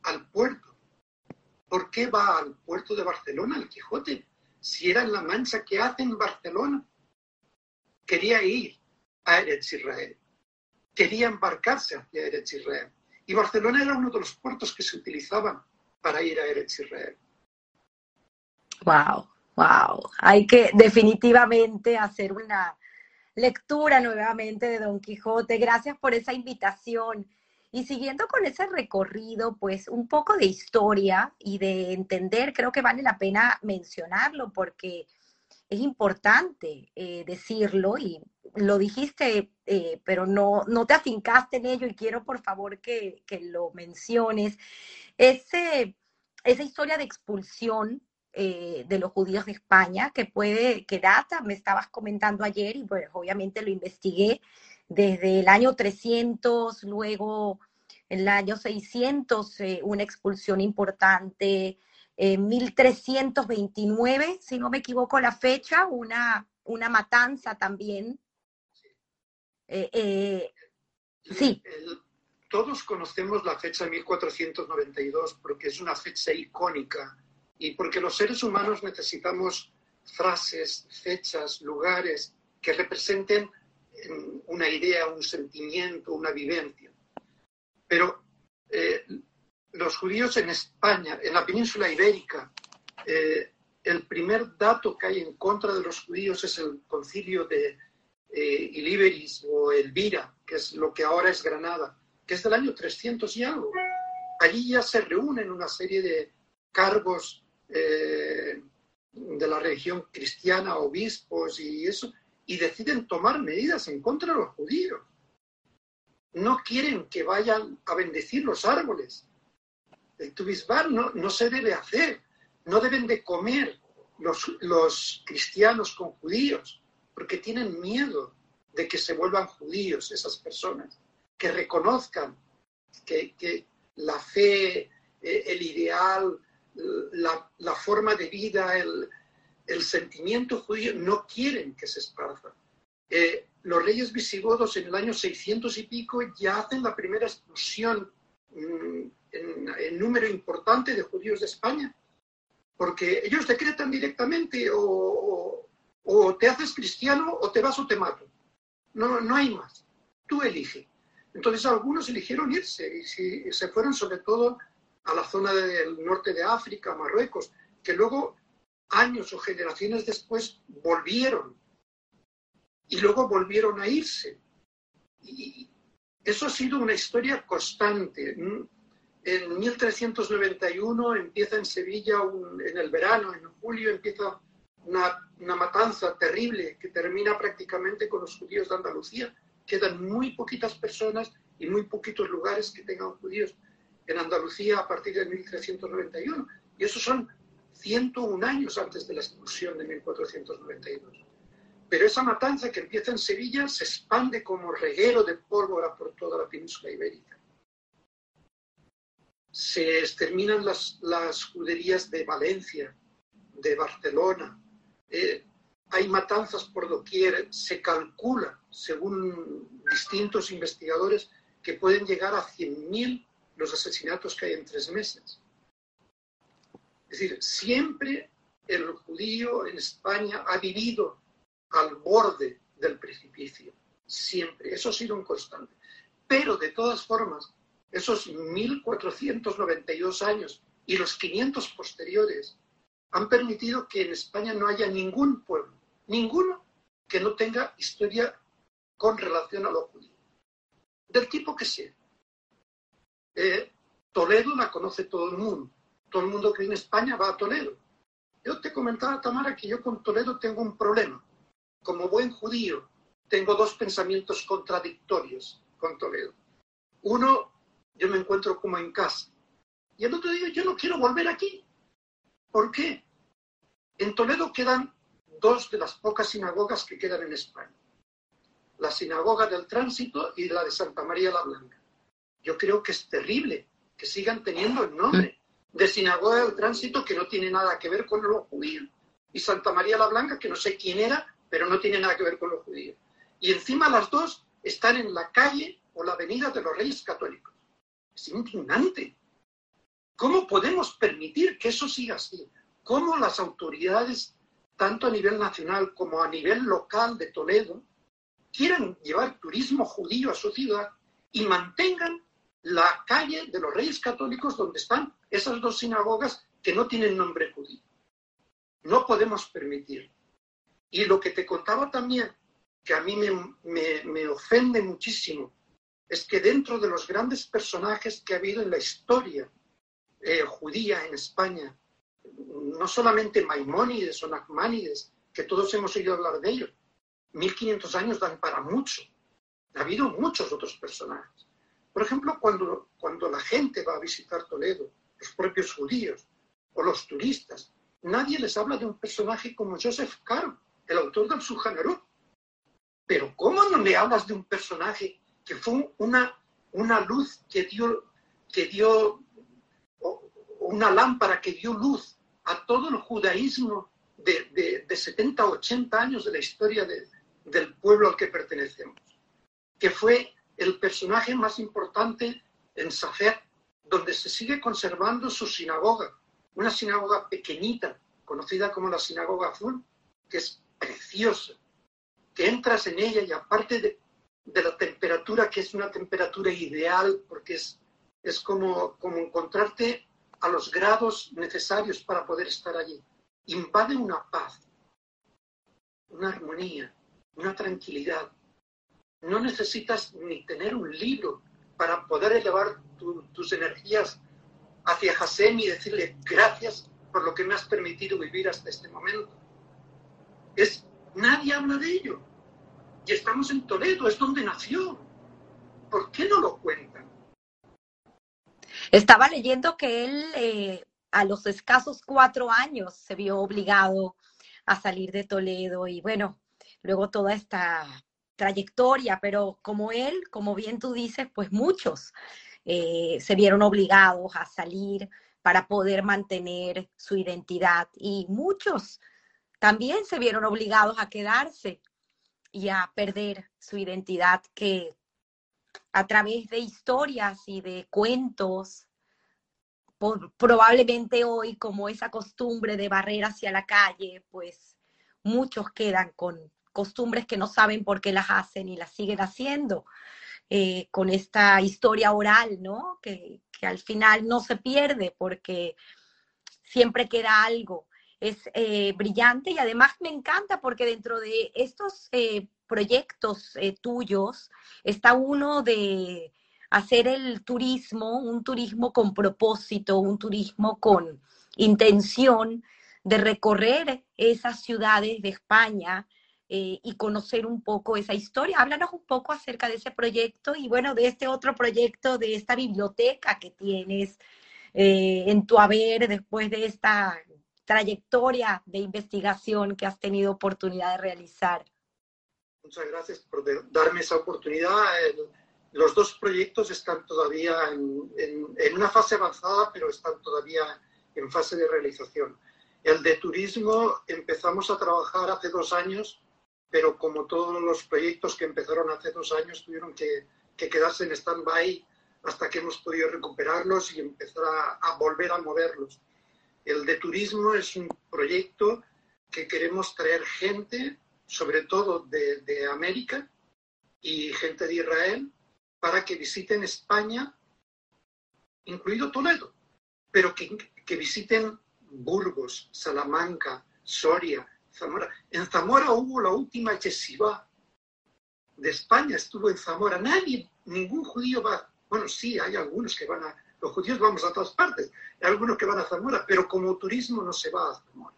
S2: al puerto. ¿Por qué va al puerto de Barcelona el Quijote? Si era en La Mancha, ¿qué hace en Barcelona? Quería ir a Eretz Israel. Quería embarcarse hacia Eretz Israel. Y Barcelona era uno de los puertos que se utilizaban para ir a Eretz Israel.
S1: Wow, wow. Hay que definitivamente hacer una, lectura nuevamente de Don Quijote. Gracias por esa invitación. Y siguiendo con ese recorrido, pues un poco de historia y de entender, creo que vale la pena mencionarlo porque es importante eh, decirlo y lo dijiste, eh, pero no, no te afincaste en ello y quiero por favor que, que lo menciones. Ese, esa historia de expulsión eh, de los judíos de España, que puede, que data, me estabas comentando ayer y pues obviamente lo investigué desde el año 300, luego en el año 600 eh, una expulsión importante, en 1329, si no me equivoco la fecha, una, una matanza también.
S2: Eh, sí. todos conocemos la fecha 1492 porque es una fecha icónica y porque los seres humanos necesitamos frases, fechas, lugares que representen una idea, un sentimiento, una vivencia. Pero eh, los judíos en España, en la península ibérica, eh, el primer dato que hay en contra de los judíos es el concilio de eh, o Elvira, que es lo que ahora es Granada, que es del año 300 y algo. Allí ya se reúnen una serie de cargos eh, de la religión cristiana, obispos y eso, y deciden tomar medidas en contra de los judíos. No quieren que vayan a bendecir los árboles. El tubisbar no, no se debe hacer. No deben de comer los, los cristianos con judíos, porque tienen miedo de que se vuelvan judíos esas personas, que reconozcan que, que la fe, eh, el ideal, la, forma de vida, el, sentimiento judío, no quieren que se esparza. Eh, los reyes visigodos en el año 600 y pico ya hacen la primera expulsión mm, en, número importante de judíos de España, porque ellos decretan directamente o, te haces cristiano o te vas o te mato. No, no hay más. Tú eliges. Entonces algunos eligieron irse y se fueron sobre todo a la zona del norte de África, Marruecos, que luego, años o generaciones después, volvieron. Y luego volvieron a irse. Y eso ha sido una historia constante. En 1391 empieza en Sevilla, en el verano, en julio, empieza una, una matanza terrible que termina prácticamente con los judíos de Andalucía. Quedan muy poquitas personas y muy poquitos lugares que tengan judíos en Andalucía a partir de 1391. Y esos son 101 años antes de la expulsión de 1492. Pero esa matanza que empieza en Sevilla se expande como reguero de pólvora por toda la península ibérica. Se exterminan las, las juderías de Valencia, de Barcelona. Eh, hay matanzas por doquier. Se calcula, según distintos investigadores, que pueden llegar a 100.000 los asesinatos que hay en tres meses. Es decir, siempre el judío en España ha vivido al borde del precipicio, siempre. Eso ha sido un constante. Pero de todas formas, esos 1492 años y los 500 posteriores han permitido que en España no haya ningún pueblo, ninguno que no tenga historia con relación a lo judío, del tipo que sea. Eh, Toledo la conoce todo el mundo. Todo el mundo que en España va a Toledo. Yo te comentaba, Tamara, que yo con Toledo tengo un problema. Como buen judío, tengo dos pensamientos contradictorios con Toledo. Uno, yo me encuentro como en casa. Y el otro digo, yo no quiero volver aquí. ¿Por qué? En Toledo quedan dos de las pocas sinagogas que quedan en España. La sinagoga del tránsito y la de Santa María la Blanca. Yo creo que es terrible que sigan teniendo el nombre de Sinagoga del Tránsito que no tiene nada que ver con los judíos. Y Santa María la Blanca, que no sé quién era, pero no tiene nada que ver con los judíos. Y encima las dos están en la calle o la avenida de los Reyes Católicos. Es indignante. ¿Cómo podemos permitir que eso siga así? ¿Cómo las autoridades, tanto a nivel nacional como a nivel local de Toledo, quieran llevar turismo judío a su ciudad y mantengan la calle de los Reyes Católicos donde están esas dos sinagogas que no tienen nombre judío. No podemos permitir. Y lo que te contaba también, que a mí me, ofende muchísimo, es que dentro de los grandes personajes que ha habido en la historia eh, judía en España, no solamente Maimónides o Nachmanides, que todos hemos oído hablar de ellos, 1500 años dan para mucho. Ha habido muchos otros personajes. Por ejemplo, cuando, cuando la gente va a visitar Toledo, los propios judíos o los turistas, nadie les habla de un personaje como Joseph Caro, el autor del Sujanarú. Pero ¿cómo no le hablas de un personaje que fue una, una luz que dio, que dio, una lámpara que dio luz a todo el judaísmo de, de, de 70, 80 años de la historia del pueblo al que pertenecemos? Que fue el personaje más importante en Safed, donde se sigue conservando su sinagoga, una sinagoga pequeñita, conocida como la sinagoga azul, que es preciosa, que entras en ella y aparte de, la temperatura, que es una temperatura ideal, porque es, es como, como encontrarte a los grados necesarios para poder estar allí, invade una paz, una armonía, una tranquilidad, no necesitas ni tener un libro para poder elevar tus energías hacia Hashem y decirle gracias por lo que me has permitido vivir hasta este momento. Es, nadie habla de ello. Y estamos en Toledo, es donde nació. ¿Por qué no lo cuentan?
S1: Estaba leyendo que él eh, a los escasos cuatro años se vio obligado a salir de Toledo y bueno, luego toda esta trayectoria, pero como él, como bien tú dices, pues muchos eh, se vieron obligados a salir para poder mantener su identidad y muchos también se vieron obligados a quedarse y a perder su identidad que a través de historias y de cuentos, probablemente hoy como esa costumbre de barrer hacia la calle, pues muchos quedan con, costumbres que no saben por qué las hacen y las siguen haciendo. Eh, con esta historia oral, ¿no? Que, al final no se pierde porque siempre queda algo. Es eh, brillante y además me encanta porque dentro de estos eh, proyectos tuyos está uno de hacer el turismo, un turismo con propósito, un turismo con intención de recorrer esas ciudades de España eh, y conocer un poco esa historia. Háblanos un poco acerca de ese proyecto y bueno, de este otro proyecto, de esta biblioteca que tienes eh, en tu haber después de esta trayectoria de investigación que has tenido oportunidad de realizar.
S2: Muchas gracias por darme esa oportunidad. los dos proyectos están todavía en, en, una fase avanzada, pero están todavía en fase de realización. El de turismo empezamos a trabajar hace dos años, pero como todos los proyectos que empezaron hace dos años tuvieron que, que quedarse en stand-by hasta que hemos podido recuperarlos y empezar a, a volver a moverlos. El de turismo es un proyecto que queremos traer gente, sobre todo de, de América y gente de Israel, para que visiten España, incluido Toledo, pero que, que visiten Burgos, Salamanca, Soria, Zamora. En Zamora hubo la última yeshiva de España, estuvo en Zamora. Nadie, ningún judío va, bueno, sí, hay algunos que van a, los judíos vamos a todas partes, hay algunos que van a Zamora, pero como turismo no se va a Zamora.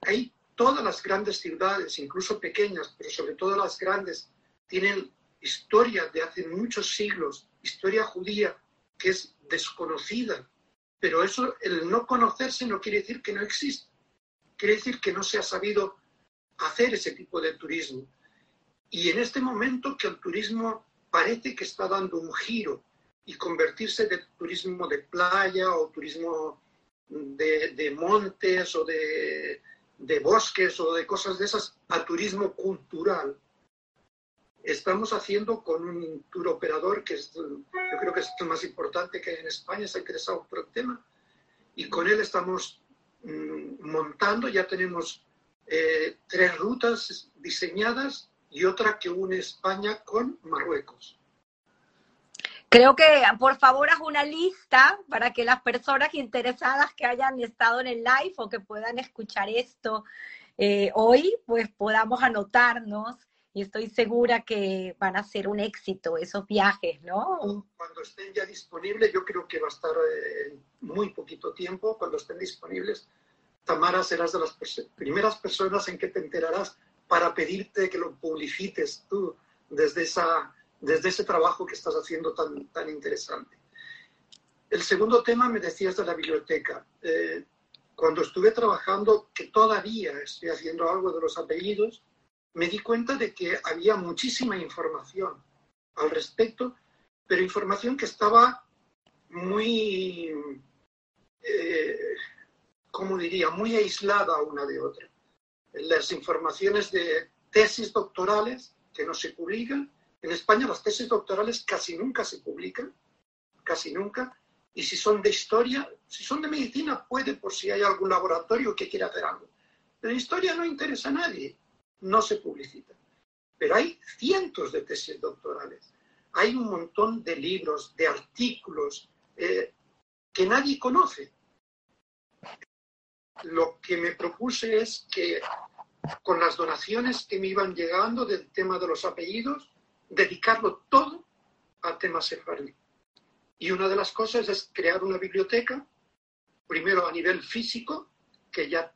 S2: Hay todas las grandes ciudades, incluso pequeñas, pero sobre todo las grandes, tienen historia de hace muchos siglos, historia judía que es desconocida. Pero eso, el no conocerse no quiere decir que no existe. Quiere decir que no se ha sabido hacer ese tipo de turismo. Y en este momento que el turismo parece que está dando un giro y convertirse de turismo de playa o turismo de, de montes o de, de, bosques o de cosas de esas a turismo cultural. Estamos haciendo con un tour operador que es, yo creo que es el más importante que hay en España, se ha interesado por el tema, y con él estamos mm, montando, ya tenemos eh, tres rutas diseñadas y otra que une España con Marruecos.
S1: Creo que, por favor, haz una lista para que las personas interesadas que hayan estado en el live o que puedan escuchar esto eh, hoy, pues podamos anotarnos y estoy segura que van a ser un éxito esos viajes, ¿no?
S2: Cuando estén ya disponibles, yo creo que va a estar en eh, muy poquito tiempo, cuando estén disponibles, Tamara, serás de las primeras personas en que te enterarás para pedirte que lo publicites tú desde, esa, desde ese trabajo que estás haciendo tan, tan interesante. El segundo tema me decías de la biblioteca. Eh, cuando estuve trabajando, que todavía estoy haciendo algo de los apellidos, me di cuenta de que había muchísima información al respecto, pero información que estaba muy, eh, ¿cómo diría?, muy aislada una de otra las informaciones de tesis doctorales que no se publican. En España las tesis doctorales casi nunca se publican, casi nunca. Y si son de historia, si son de medicina, puede por si hay algún laboratorio que quiera hacer algo. Pero historia no interesa a nadie, no se publicita. Pero hay cientos de tesis doctorales. Hay un montón de libros, de artículos eh, que nadie conoce lo que me propuse es que con las donaciones que me iban llegando del tema de los apellidos, dedicarlo todo al tema sefardí. Y una de las cosas es crear una biblioteca, primero a nivel físico, que ya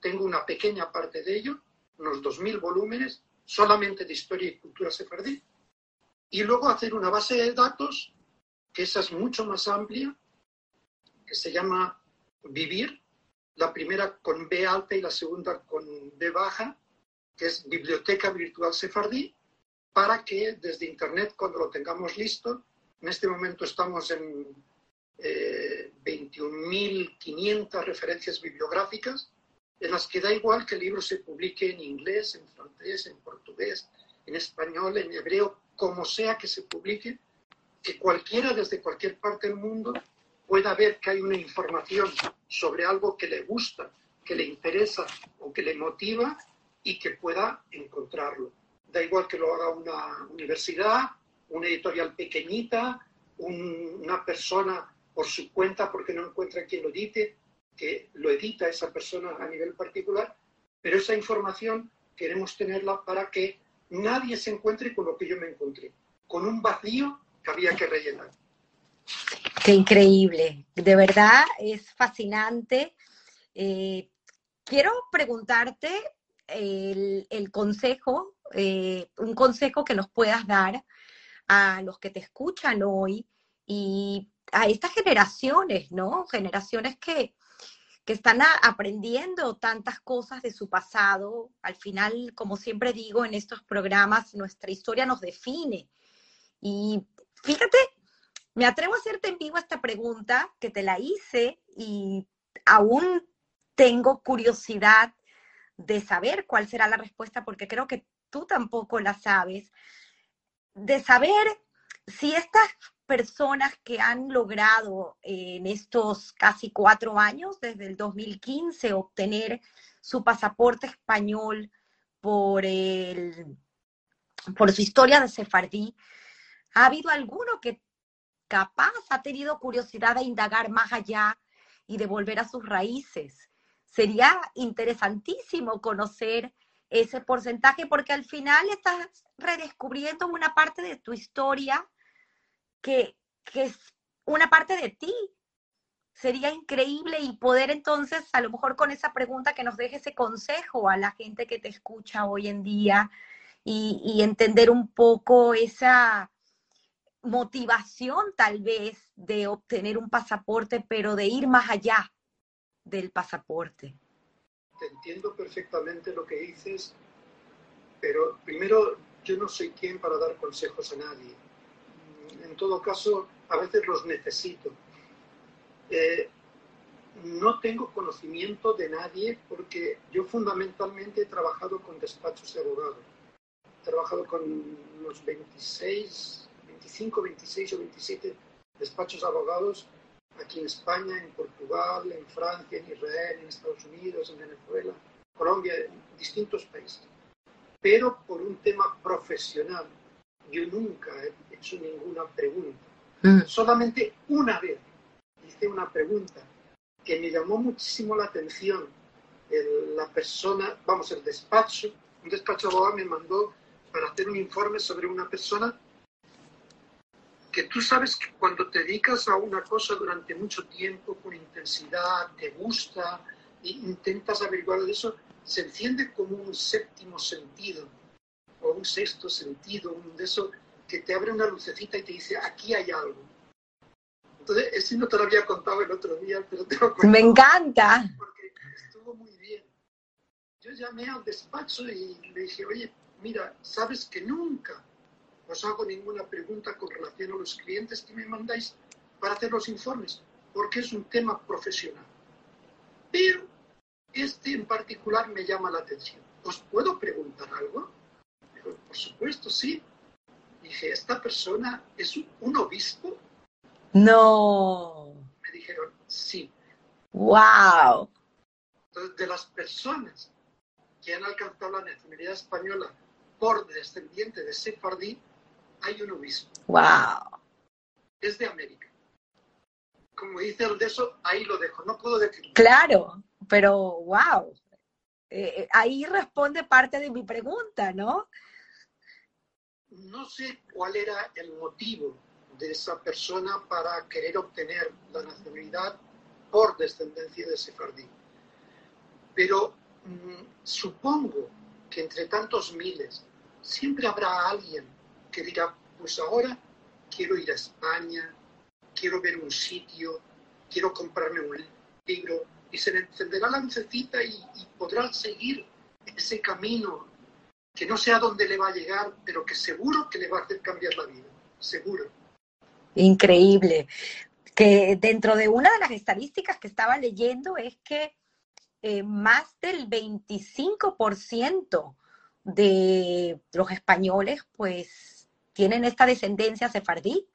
S2: tengo una pequeña parte de ello, unos 2.000 volúmenes, solamente de historia y cultura sefardí, y luego hacer una base de datos, que esa es mucho más amplia, que se llama Vivir, la primera con B alta y la segunda con B baja, que es Biblioteca Virtual Sefardí, para que desde Internet, cuando lo tengamos listo, en este momento estamos en eh, 21.500 referencias bibliográficas, en las que da igual que el libro se publique en inglés, en francés, en portugués, en español, en hebreo, como sea que se publique, que cualquiera desde cualquier parte del mundo pueda ver que hay una información sobre algo que le gusta, que le interesa o que le motiva y que pueda encontrarlo. Da igual que lo haga una universidad, una editorial pequeñita, una persona por su cuenta porque no encuentra quien lo edite, que lo edita esa persona a nivel particular, pero esa información queremos tenerla para que nadie se encuentre con lo que yo me encontré, con un vacío que había que rellenar.
S1: Qué increíble, de verdad es fascinante. Eh, quiero preguntarte el, consejo, eh, un consejo que nos puedas dar a los que te escuchan hoy y a estas generaciones, ¿no? Generaciones que, que están aprendiendo tantas cosas de su pasado. Al final, como siempre digo en estos programas, nuestra historia nos define. Y fíjate, me atrevo a hacerte en vivo esta pregunta que te la hice y aún tengo curiosidad de saber cuál será la respuesta porque creo que tú tampoco la sabes. De saber si estas personas que han logrado en estos casi cuatro años, desde el 2015, obtener su pasaporte español por, el, por su historia de sefardí, ¿ha habido alguno que capaz ha tenido curiosidad de indagar más allá y de volver a sus raíces? Sería interesantísimo conocer ese porcentaje porque al final estás redescubriendo una parte de tu historia que, es una parte de ti. Sería increíble y poder entonces, a lo mejor con esa pregunta que nos deje ese consejo a la gente que te escucha hoy en día y, entender un poco esa motivación tal vez de obtener un pasaporte, pero de ir más allá del pasaporte.
S2: Te entiendo perfectamente lo que dices, pero primero yo no soy quien para dar consejos a nadie en todo caso, a veces los necesito. Eh, no tengo conocimiento de nadie porque yo fundamentalmente he trabajado con despachos de abogados. He trabajado con unos 26, 25, 26 o 27 despachos de abogados aquí en España, en Portugal, en Francia, en Israel, en Estados Unidos, en Venezuela, Colombia, en distintos países. Pero por un tema profesional, yo nunca he hecho ninguna pregunta. Mm. Solamente una vez hice una pregunta que me llamó muchísimo la atención. la persona, vamos, el despacho, un despacho abogado me mandó para hacer un informe sobre una persona que tú sabes que cuando te dedicas a una cosa durante mucho tiempo, con intensidad, te gusta, e intentas averiguar de eso, se enciende como un séptimo sentido o un sexto sentido, un de eso que te abre una lucecita y te dice, aquí hay algo. Entonces, ese no te lo había contado el otro día, pero te lo
S1: Me encanta.
S2: Porque estuvo muy bien. Yo llamé al despacho y le dije, oye, mira, sabes que nunca os hago ninguna pregunta con relación a los clientes que me mandáis para hacer los informes, porque es un tema profesional. Pero este en particular me llama la atención. ¿Os puedo preguntar algo? por supuesto, sí dije, ¿esta persona es un obispo?
S1: No.
S2: Me dijeron, sí.
S1: ¡Wow!
S2: Entonces, de las personas que han alcanzado la nacionalidad española por descendiente de Sefardí, hay un obispo.
S1: ¡Wow!
S2: Es de América. Como dice el de eso, ahí lo dejo, no puedo decirlo.
S1: Claro, pero wow. Eh, eh, ahí responde parte de mi pregunta, ¿no?
S2: no sé cuál era el motivo de esa persona para querer obtener la nacionalidad por descendencia de sefardí. Pero mm, supongo que entre tantos miles siempre habrá alguien que diga, pues ahora quiero ir a España, quiero ver un sitio, quiero comprarme un libro, y se le encenderá la lucecita y, y podrá seguir ese camino que no sé a dónde le va a llegar, pero que seguro que le va a hacer cambiar la vida, seguro.
S1: Increíble. Que dentro de una de las estadísticas que estaba leyendo es que eh, más del 25% de los españoles pues tienen esta descendencia sefardí,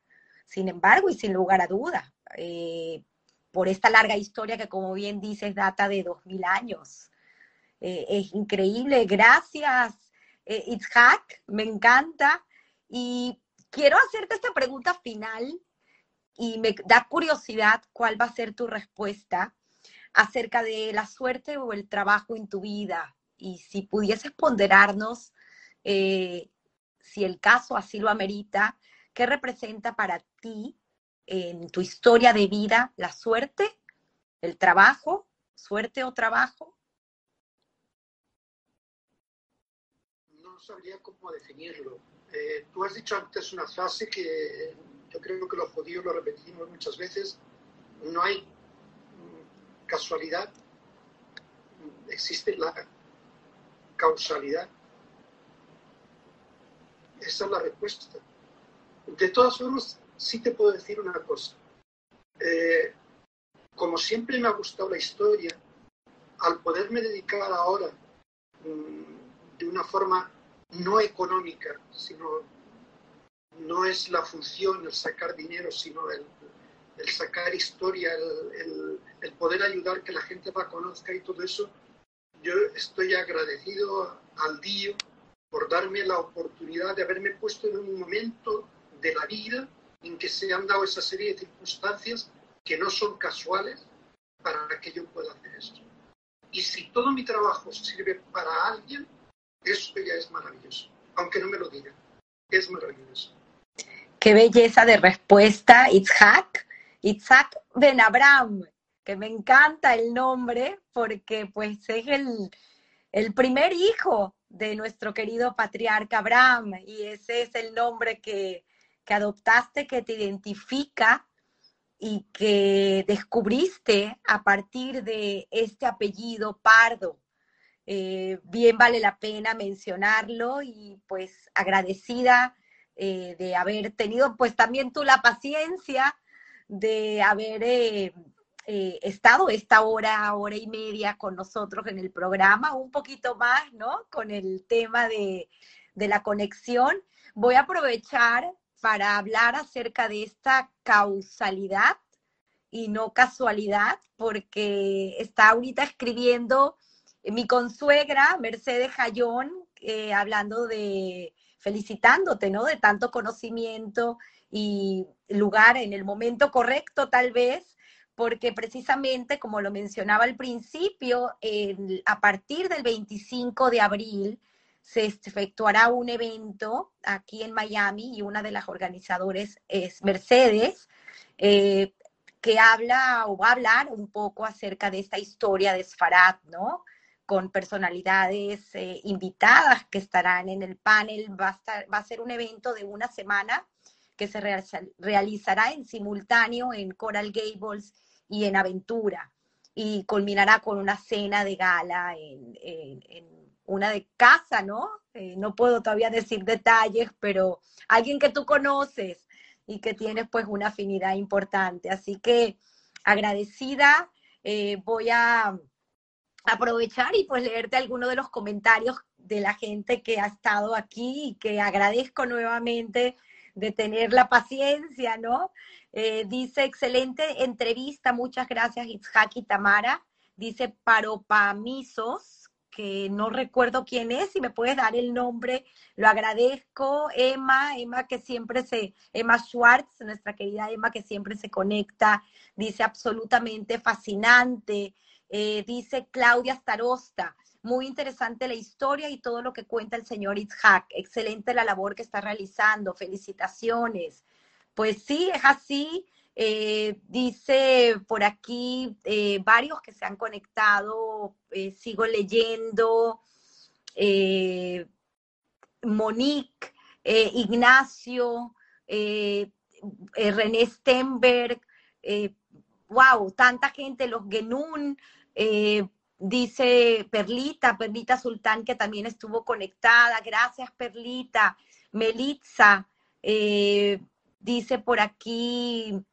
S1: sin embargo, y sin lugar a duda, eh, por esta larga historia que como bien dices data de 2000 años. Eh, es increíble. Gracias, eh, Itzhak, me encanta. Y quiero hacerte esta pregunta final y me da curiosidad cuál va a ser tu respuesta acerca de la suerte o el trabajo en tu vida. Y si pudieses ponderarnos, eh, si el caso así lo amerita, ¿qué representa para ti en tu historia de vida la suerte, el trabajo, suerte o trabajo?
S2: No sabría cómo definirlo. Eh, tú has dicho antes una frase que yo creo que los judíos lo repetimos muchas veces. No hay mm, casualidad, existe la causalidad. Esa es la respuesta. De todas formas, sí te puedo decir una cosa. Eh, como siempre me ha gustado la historia, al poderme dedicar ahora mm, de una forma no económica, sino no es la función el sacar dinero, sino el, sacar historia, el, el, poder ayudar que la gente la conozca y todo eso, yo estoy agradecido al Dios por darme la oportunidad de haberme puesto en un momento de la vida en que se han dado esa serie de circunstancias que no son casuales para que yo pueda hacer esto. Y si todo mi trabajo sirve para alguien, eso ya es maravilloso, aunque no me lo digan, es maravilloso.
S1: Qué belleza de respuesta, Itzhak. Itzhak Ben Abraham, que me encanta el nombre porque pues es el, el primer hijo de nuestro querido patriarca Abraham y ese es el nombre que, que adoptaste, que te identifica y que descubriste a partir de este apellido Pardo. Eh, bien vale la pena mencionarlo y pues agradecida eh, de haber tenido pues también tú la paciencia de haber eh, estado esta hora, hora y media con nosotros en el programa, un poquito más, ¿no? Con el tema de, de la conexión. Voy a aprovechar para hablar acerca de esta causalidad y no casualidad, porque está ahorita escribiendo mi consuegra, Mercedes Jayón, eh, hablando de, felicitándote, ¿no? De tanto conocimiento y lugar en el momento correcto, tal vez, porque precisamente, como lo mencionaba al principio, a partir del 25 de abril, se efectuará un evento aquí en Miami y una de las organizadoras es Mercedes, eh, que habla o va a hablar un poco acerca de esta historia de Sfarad, ¿no? Con personalidades eh, invitadas que estarán en el panel. Va a, va a ser un evento de una semana que se realizará en simultáneo en Coral Gables y en Aventura y culminará con una cena de gala en, una de casa, ¿no? Eh, no puedo todavía decir detalles, pero alguien que tú conoces y que tienes pues una afinidad importante. Así que agradecida, eh, voy a aprovechar y pues leerte algunos de los comentarios de la gente que ha estado aquí y que agradezco nuevamente de tener la paciencia, ¿no? Eh, dice, excelente entrevista, muchas gracias Itzhak y Tamara. Dice, Paropamisos, que no recuerdo quién es, si me puedes dar el nombre, lo agradezco. Emma, Emma que siempre se, Emma Schwartz, nuestra querida Emma que siempre se conecta, dice absolutamente fascinante. Eh, dice Claudia Starosta, muy interesante la historia y todo lo que cuenta el señor Itzhak. Excelente la labor que está realizando. Felicitaciones. Pues sí, es así. Eh, dice por aquí eh, varios que se han conectado, eh, sigo leyendo, Monique, Ignacio, René Stenberg, wow, tanta gente, los Genun, dice Perlita, Perlita Sultán, que también estuvo conectada, gracias Perlita, Melitza, dice por aquí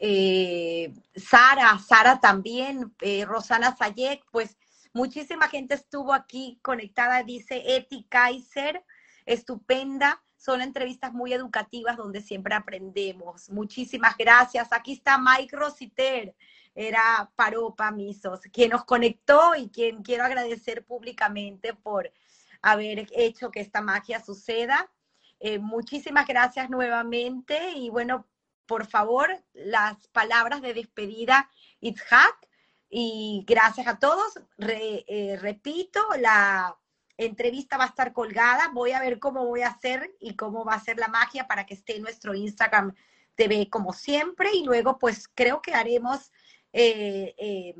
S1: eh, Sara, Sara también, eh, Rosana Sayek, pues muchísima gente estuvo aquí conectada, dice Eti Kaiser, estupenda, son entrevistas muy educativas donde siempre aprendemos. Muchísimas gracias. Aquí está Mike Rositer, era Paropa Misos, quien nos conectó y quien quiero agradecer públicamente por haber hecho que esta magia suceda. Eh, muchísimas gracias nuevamente y bueno, por favor, las palabras de despedida, Itzhak, y gracias a todos. Eh, repito, la entrevista va a estar colgada. Voy a ver cómo voy a hacer y cómo va a ser la magia para que esté en nuestro Instagram TV como siempre y luego pues creo que haremos eh, eh,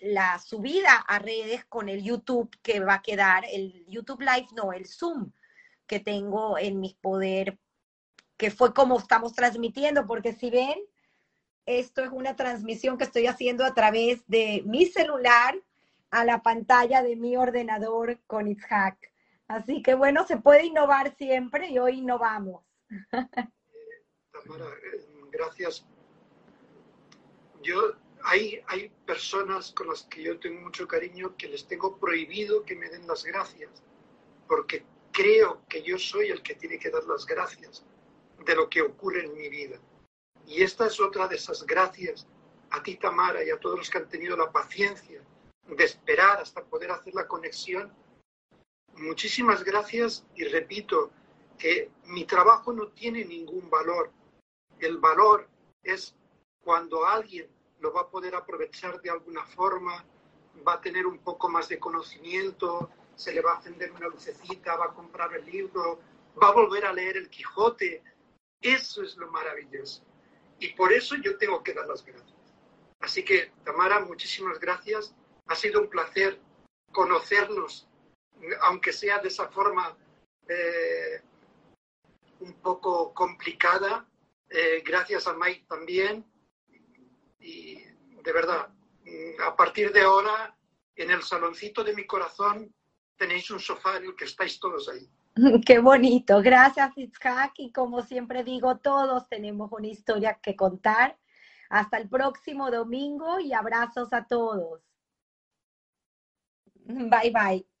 S1: la subida a redes con el YouTube que va a quedar, el YouTube Live, no, el Zoom que tengo en mi poder, que fue como estamos transmitiendo, porque si ven, esto es una transmisión que estoy haciendo a través de mi celular a la pantalla de mi ordenador con Itzhack. Así que bueno, se puede innovar siempre y hoy innovamos.
S2: Tamara, eh, gracias. Yo, hay, hay personas con las que yo tengo mucho cariño que les tengo prohibido que me den las gracias, porque creo que yo soy el que tiene que dar las gracias de lo que ocurre en mi vida. Y esta es otra de esas gracias a ti, Tamara, y a todos los que han tenido la paciencia de esperar hasta poder hacer la conexión. Muchísimas gracias y repito que mi trabajo no tiene ningún valor. El valor es cuando alguien lo va a poder aprovechar de alguna forma, va a tener un poco más de conocimiento, se le va a encender una lucecita, va a comprar el libro, va a volver a leer el Quijote. Eso es lo maravilloso. Y por eso yo tengo que dar las gracias. Así que, Tamara, muchísimas gracias. Ha sido un placer conocernos, aunque sea de esa forma eh, un poco complicada. Eh, gracias a Mike también. Y de verdad, a partir de ahora, en el saloncito de mi corazón, tenéis un sofá en el que estáis todos ahí.
S1: Qué bonito. Gracias, Itzhak. Y como siempre digo, todos tenemos una historia que contar. Hasta el próximo domingo y abrazos a todos. Bye bye.